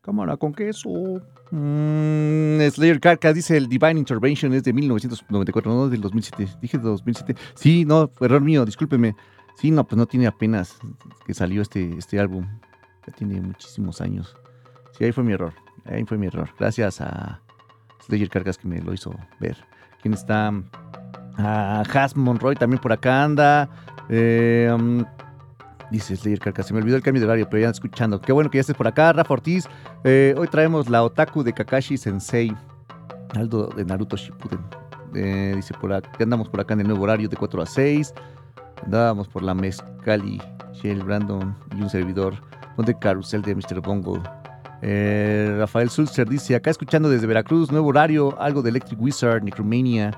Cámara con queso. Mm, Slayer Carcass dice: El Divine Intervention es de 1994, no del 2007. Dije 2007. Sí, no, error mío, discúlpeme. Sí, no, pues no tiene apenas que salió este, este álbum. Ya tiene muchísimos años. Sí, ahí fue mi error. Ahí fue mi error. Gracias a Slayer Carcass que me lo hizo ver. ¿Quién está? A Has Monroy también por acá anda. Eh, um, dice Slayer Carcass, se me olvidó el cambio de horario, pero ya escuchando. Qué bueno que ya estés por acá, Rafa Ortiz. Eh, hoy traemos la Otaku de Kakashi Sensei. Aldo de Naruto Shippuden. Eh, dice por acá, andamos por acá en el nuevo horario de 4 a 6. Andábamos por la Mezcali, Shell, Brandon y un servidor. Donde carrusel de Mr. Bongo. Eh, Rafael Sulzer dice, acá escuchando desde Veracruz, nuevo horario, algo de Electric Wizard, Necromania.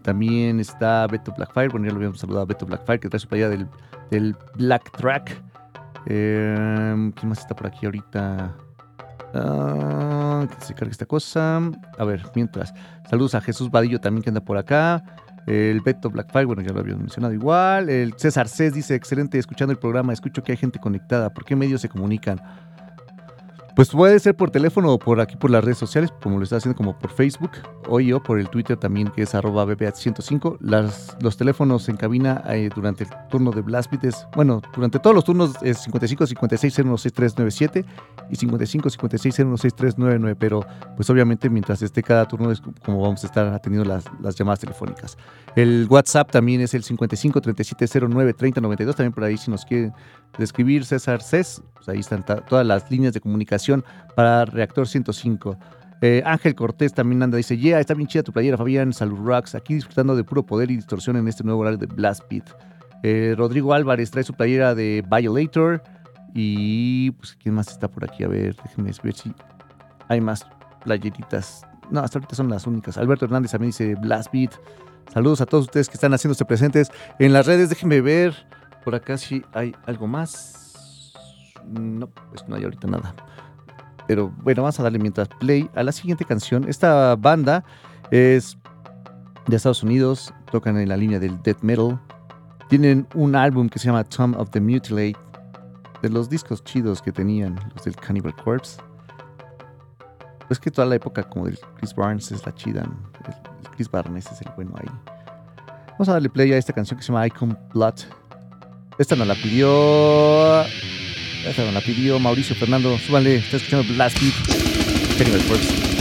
También está Beto Blackfire, bueno, ya lo habíamos saludado a Beto Blackfire, que trae su playa del, del Black Track. Eh, ¿Quién más está por aquí ahorita? Ah, que se cargue esta cosa. A ver, mientras. Saludos a Jesús Vadillo también que anda por acá. El Beto Blackfire, bueno, ya lo habíamos mencionado igual. El César Cés dice, excelente, escuchando el programa, escucho que hay gente conectada. ¿Por qué medios se comunican? Pues puede ser por teléfono o por aquí por las redes sociales, como lo está haciendo como por Facebook, o yo por el Twitter también, que es arroba BBH105. Las, los teléfonos en cabina eh, durante el turno de Blast Beat es, bueno, durante todos los turnos es 55 56 016397 y 55 56 016399, pero pues obviamente mientras esté cada turno es como vamos a estar atendiendo las, llamadas telefónicas. El WhatsApp también es el 55 37 09 30 92, también por ahí si nos quieren describir César Cés, pues ahí están todas las líneas de comunicación para Reactor 105. Eh, Ángel Cortés también anda, dice, yeah, está bien chida tu playera, Fabián, Salud Rocks, aquí disfrutando de puro poder y distorsión en este nuevo horario de Blast Beat. Eh, Rodrigo Álvarez trae su playera de Violator y pues, ¿quién más está por aquí? A ver, déjenme ver si hay más playeritas. No, hasta ahorita son las únicas. Alberto Hernández también dice Blast Beat. Saludos a todos ustedes que están haciéndose presentes en las redes. Déjenme ver por acá si hay algo más. No, pues no hay ahorita nada. Pero bueno, vamos a darle mientras play a la siguiente canción. Esta banda es de Estados Unidos, tocan en la línea del death metal. Tienen un álbum que se llama Tomb of the Mutilate, de los discos chidos que tenían, los del Cannibal Corpse. Pues que toda la época como del Chris Barnes es la chida. el Chris Barnes es el bueno ahí. Vamos a darle play a esta canción que se llama Icon Blood. Esta nos la pidió. Nos la pidió Mauricio Fernando. Súbanle, está escuchando Blast Beat. Cannibal Corpse.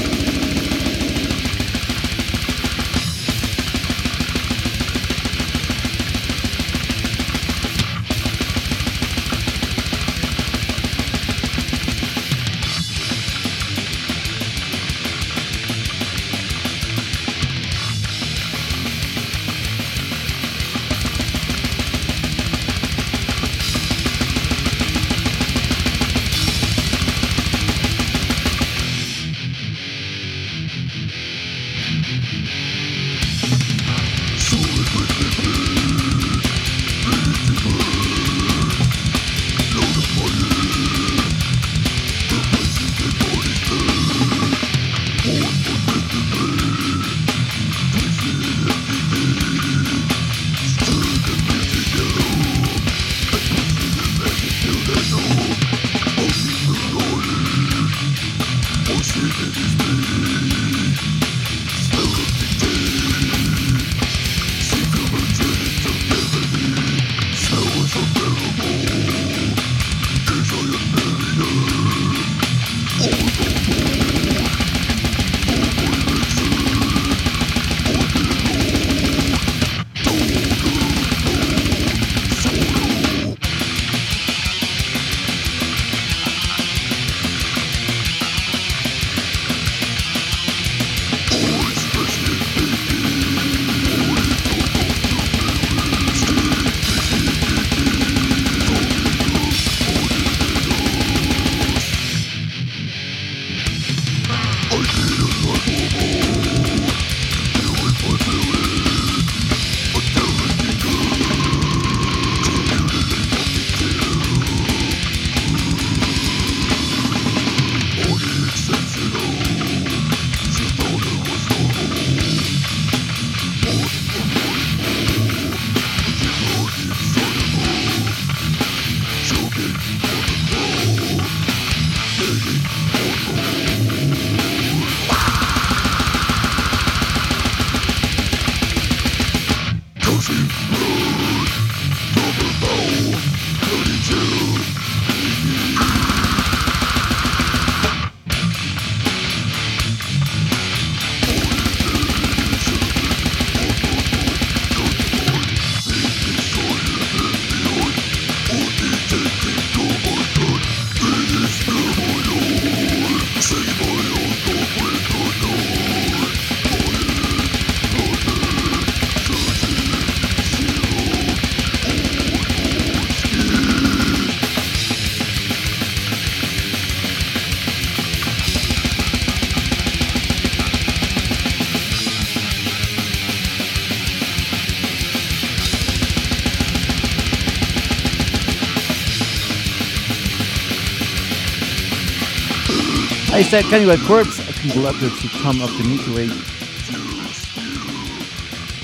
Está Cannibal Corpse. Can to come up.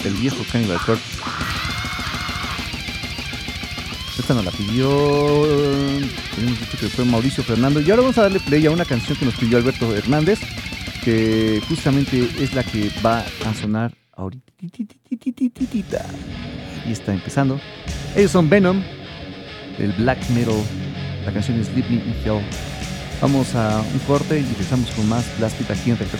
El viejo Cannibal Corpse. Esta nos la pidió. Tenemos dicho que fue Mauricio Fernando. Y ahora vamos a darle play a una canción que nos pidió Alberto Hernández. Que justamente es la que va a sonar ahorita. Y está empezando. Ellos son Venom. El black metal. La canción es Sleep Me in Hell. Vamos a un corte y regresamos con más Blast Beat aquí en Rector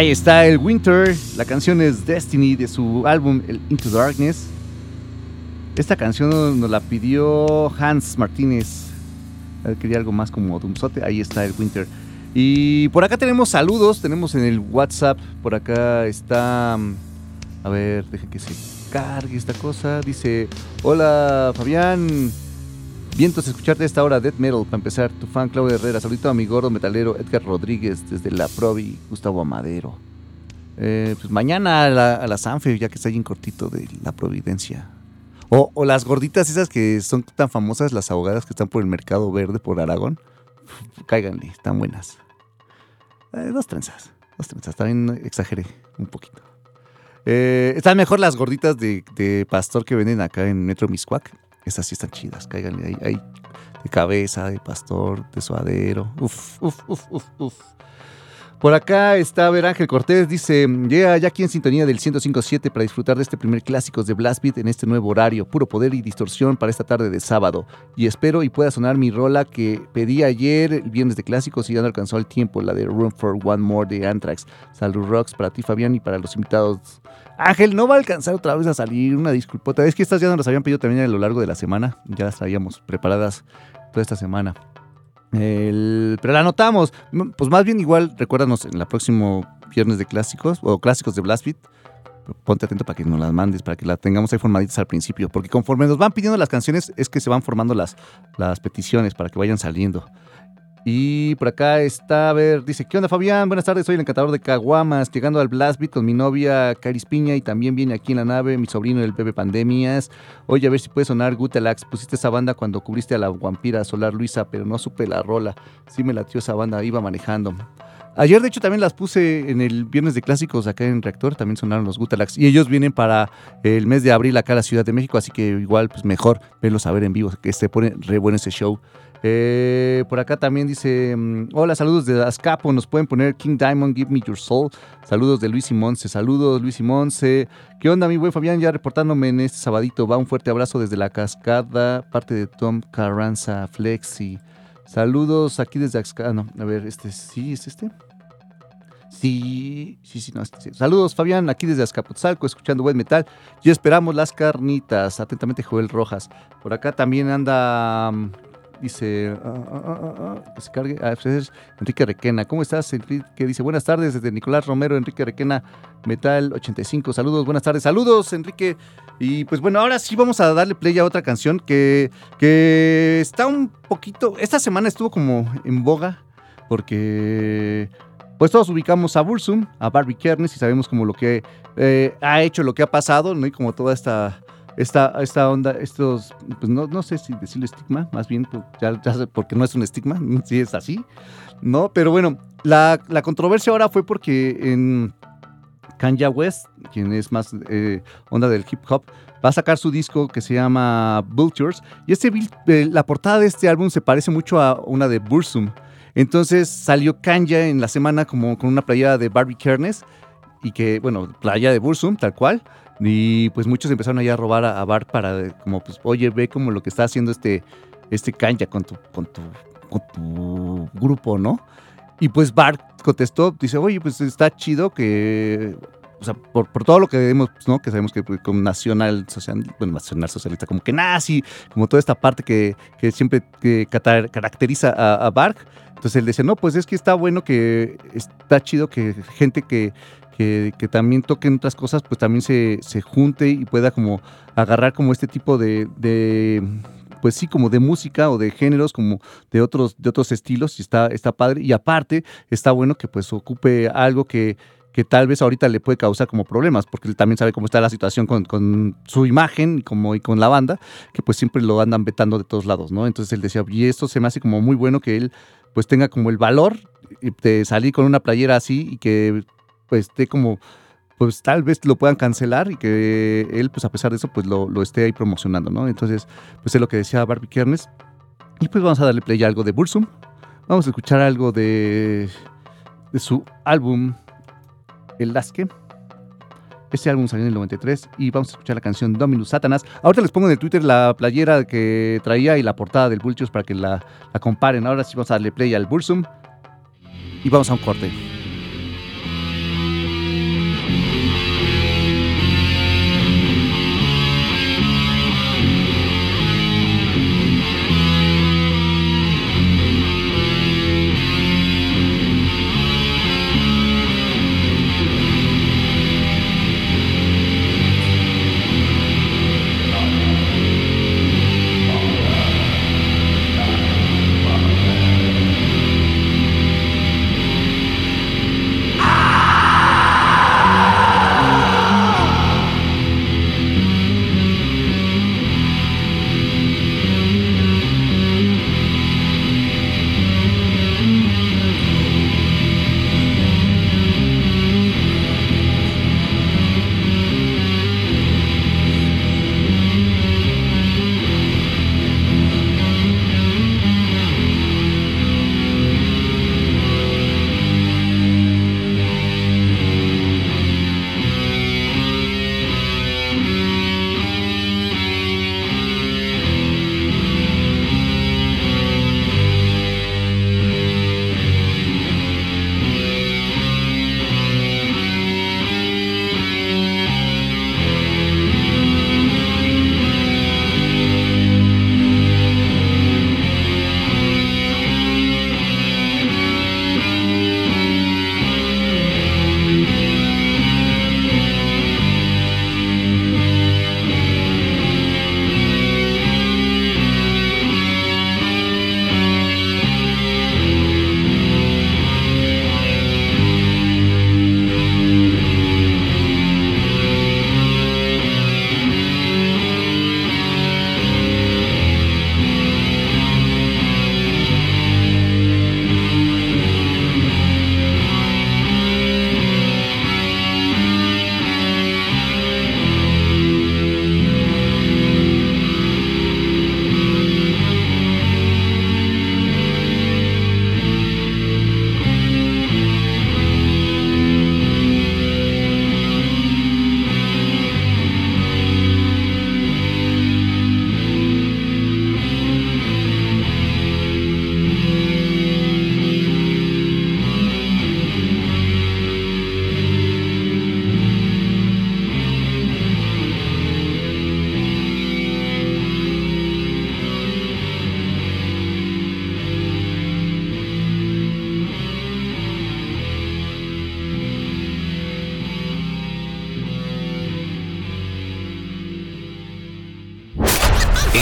Ahí está el Winter. La canción es Destiny de su álbum el Into Darkness. Esta canción nos la pidió Hans Martínez. Quería algo más como Doomsote. Ahí está el Winter. Y por acá tenemos saludos. Tenemos en el WhatsApp. Por acá está. mm, A ver, deje que se cargue esta cosa. Dice: Hola Fabián. Vientos escucharte a esta hora Death Metal para empezar. Tu fan Claudio Herrera. Saludito a mi gordo metalero Edgar Rodríguez desde la Provi. Gustavo Amadero. Eh, pues mañana a la, a Sanfe, ya que está ahí en cortito de la Providencia. O, las gorditas esas que son tan famosas, las ahogadas que están por el mercado verde por Aragón. Cáiganle, están buenas. Eh, dos trenzas, dos trenzas. También exageré un poquito. Eh, están mejor las gorditas de, de pastor que venden acá en Metro Miscuac. Esas sí están chidas, cáiganle ahí. ahí de cabeza, de pastor, de suadero. Uf, uf, uf, uf, uf. Por acá está ver Ángel Cortés, dice, llega ya aquí en sintonía del 105.7 para disfrutar de este primer clásicos de Blast Beat en este nuevo horario, puro poder y distorsión para esta tarde de sábado. Y espero y pueda sonar mi rola que pedí ayer, el viernes de clásicos, y ya no alcanzó el tiempo, la de Room for One More de Anthrax. Salud Rocks para ti, Fabián, y para los invitados. Ángel, no va a alcanzar otra vez a salir, una disculpota. Es que estas ya nos las habían pedido también a lo largo de la semana, ya las traíamos preparadas toda esta semana. Pero la anotamos. Pues más bien igual, recuérdanos en el próximo viernes de clásicos o clásicos de Blast Beat. Ponte atento para que nos las mandes, para que las tengamos ahí formaditas al principio. Porque conforme nos van pidiendo las canciones, es que se van formando las, las peticiones para que vayan saliendo. Y por acá está, a ver, dice, ¿qué onda Fabián? Buenas tardes, soy el encantador de Caguamas, llegando al Blast Beat con mi novia Caris Piña y también viene aquí en la nave mi sobrino el bebé Pandemias. Oye, a ver si puede sonar Gutelax. Pusiste esa banda cuando cubriste a la vampira Solar Luisa, pero no supe la rola. Sí me latió esa banda, iba manejando. Ayer, de hecho, también las puse en el viernes de clásicos acá en Reactor. También sonaron los Gutalax. Y ellos vienen para el mes de abril acá a la Ciudad de México. Así que igual, pues mejor verlos a ver en vivo. Que se pone re bueno ese show. Eh, por acá también dice: mm, Hola, saludos de Azcapo. Nos pueden poner King Diamond, Give Me Your Soul. Saludos de Luis Simonce. Saludos, Luis Simonce. ¿Qué onda, mi buen Fabián? Ya reportándome en este sabadito. Va un fuerte abrazo desde la cascada. Parte de Tom Carranza, Flexi. Saludos aquí desde Axca. ah, No, a ver, este sí, ¿es este? Sí, sí, sí, no, este sí. Saludos, Fabián, aquí desde Azcapotzalco, escuchando buen metal. Y esperamos las carnitas. Atentamente, Joel Rojas. Por acá también anda. mm, Dice. ah, ah, ah, pues es Enrique Requena. ¿Cómo estás, Enrique? Dice: Buenas tardes desde Nicolás Romero, Enrique Requena, Metal 85. Saludos, buenas tardes. Saludos, Enrique. Y pues bueno, ahora sí vamos a darle play a otra canción que, que está un poquito. Esta semana estuvo como en boga porque pues todos ubicamos a Bursum, a Barbie Kernes y sabemos como lo que eh, ha hecho, lo que ha pasado, ¿no? Y como toda esta, esta, esta onda, estos, pues no, no sé si decirle estigma, más bien, pues, ya, ya porque no es un estigma, <laughs> si es así, ¿no? Pero bueno, la, la controversia ahora fue porque en Kanye West, quien es más eh, onda del hip hop, va a sacar su disco que se llama Vultures. Y este, eh, la portada de este álbum se parece mucho a una de Bursum. Entonces salió Kanye en la semana como con una playera de Barbie Kernes y que, bueno, playa de Bursum, tal cual. Y pues muchos empezaron allá a robar a, a Bart para, eh, como, pues, oye, ve como lo que está haciendo este, este Kanye con tu, con tu, con tu grupo, ¿no? Y pues Bart contestó, dice, oye, pues está chido que, o sea, por, por todo lo que vemos, ¿no? Que sabemos que pues, como nacional, social, bueno, nacional socialista, como que nazi, como toda esta parte que, que siempre que caracteriza a, a. Entonces él dice, no, pues es que está bueno que está chido que gente que, que, también toquen otras cosas, pues también se, se junte y pueda como agarrar como este tipo de, de, pues sí, como de música o de géneros, como de otros, de otros estilos, y está, está padre. Y aparte, está bueno que pues ocupe algo que, que tal vez ahorita le puede causar como problemas, porque él también sabe cómo está la situación con, con su imagen y, como, y con la banda, que pues siempre lo andan vetando de todos lados, ¿no? Entonces él decía, y esto se me hace como muy bueno que él pues tenga como el valor de salir con una playera así y que pues esté como pues tal vez lo puedan cancelar y que él, pues a pesar de eso, pues lo, lo esté ahí promocionando, ¿no? Entonces, pues es lo que decía Barbie Kernes. Y pues vamos a darle play a algo de Bursum. Vamos a escuchar algo de, de su álbum El Lasque. Este álbum salió en el 93 y vamos a escuchar la canción Dominus Satanás. Ahorita les pongo en el Twitter la playera que traía y la portada del Vultures para que la, la comparen. Ahora sí vamos a darle play al Bursum y vamos a un corte.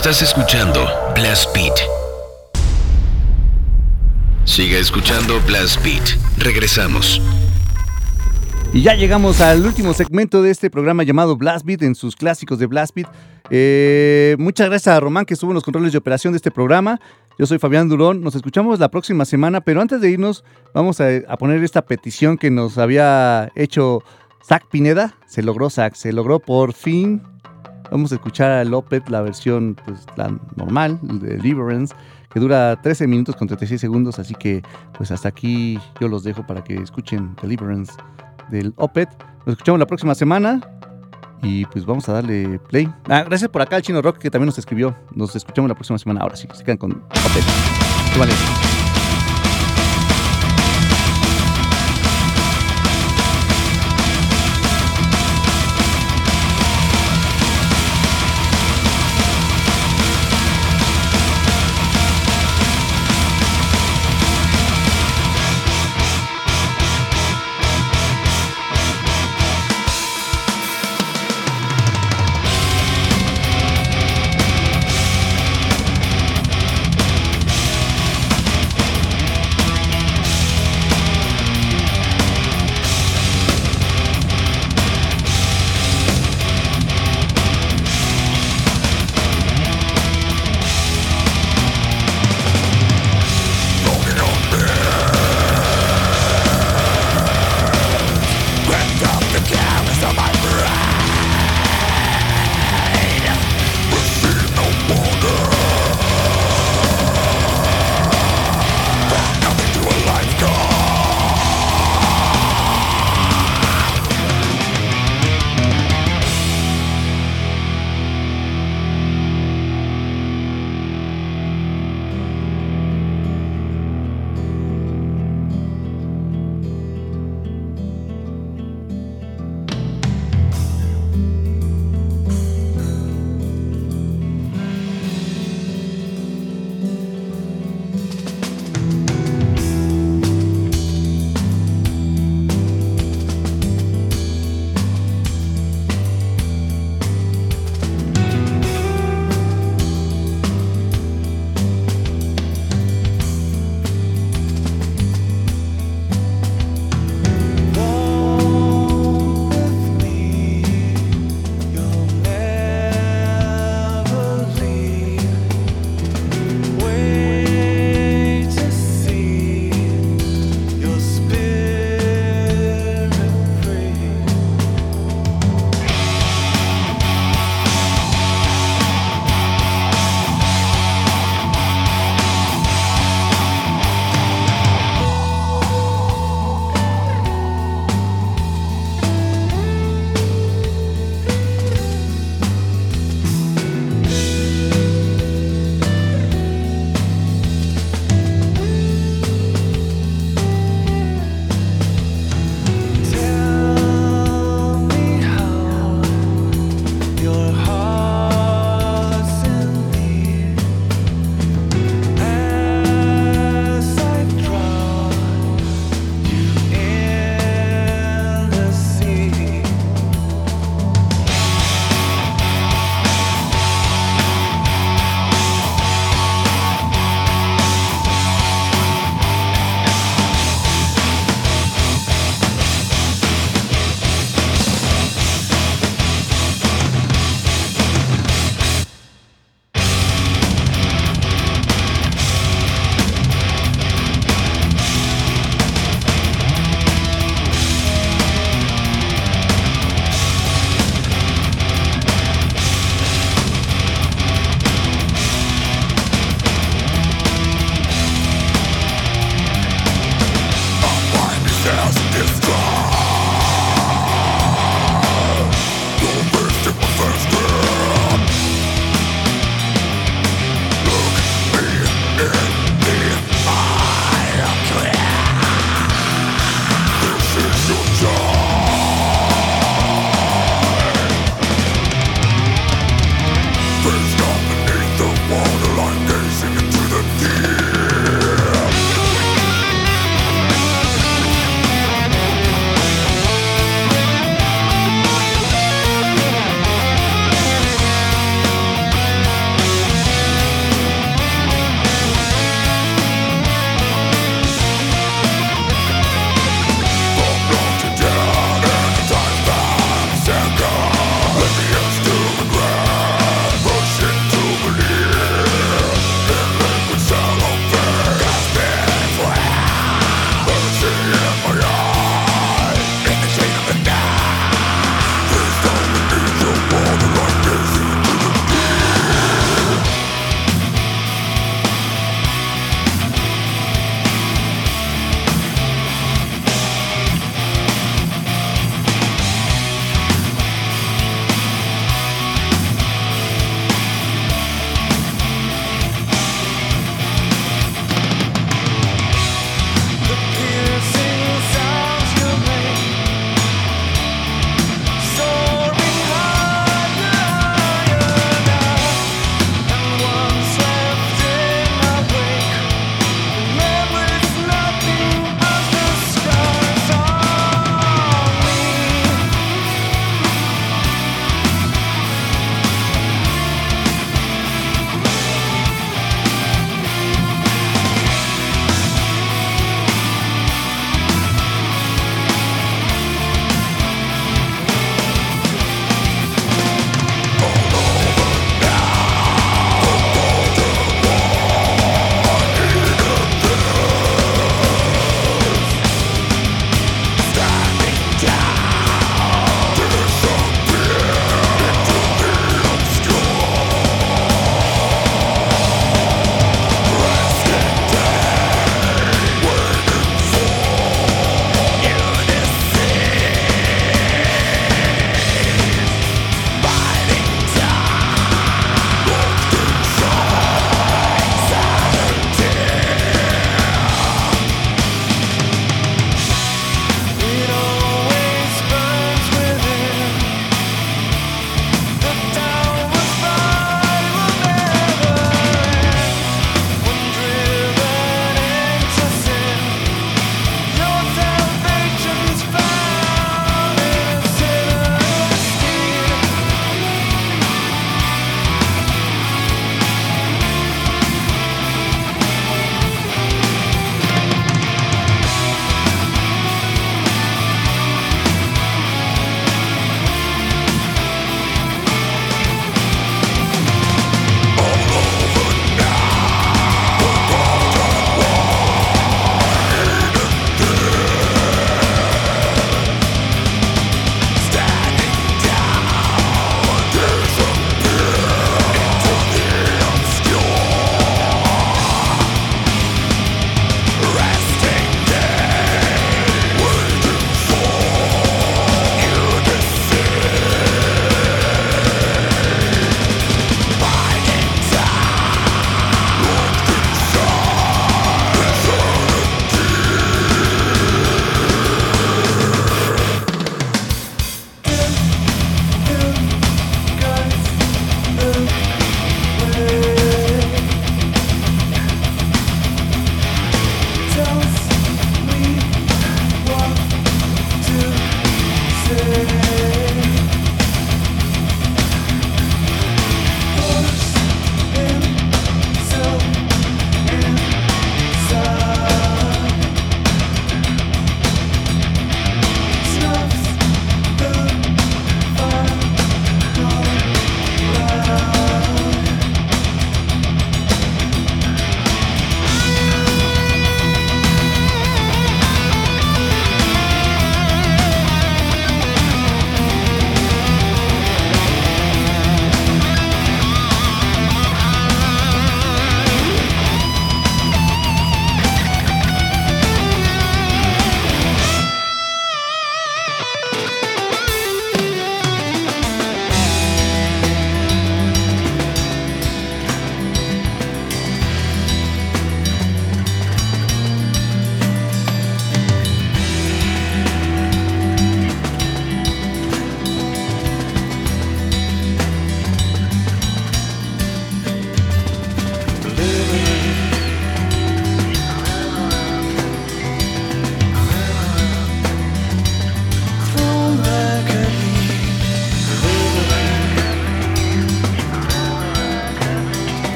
Estás escuchando Blast Beat. Siga escuchando Blast Beat. Regresamos. Y ya llegamos al último segmento de este programa llamado Blast Beat en sus clásicos de Blast Beat. Eh, muchas gracias a Román que estuvo en los controles de operación de este programa. Yo soy Fabián Durón. Nos escuchamos la próxima semana, pero antes de irnos vamos a, a poner esta petición que nos había hecho Zach Pineda. Se logró, Zach. Se logró por fin. Vamos a escuchar a López, la versión pues, la normal, de Deliverance, que dura 13 minutos con 36 segundos. Así que pues hasta aquí yo los dejo para que escuchen Deliverance del Opet. Nos escuchamos la próxima semana y pues vamos a darle play. Ah, gracias por acá al Chino Rock que también nos escribió. Nos escuchamos la próxima semana. Ahora sí, se quedan con Opet. Vale.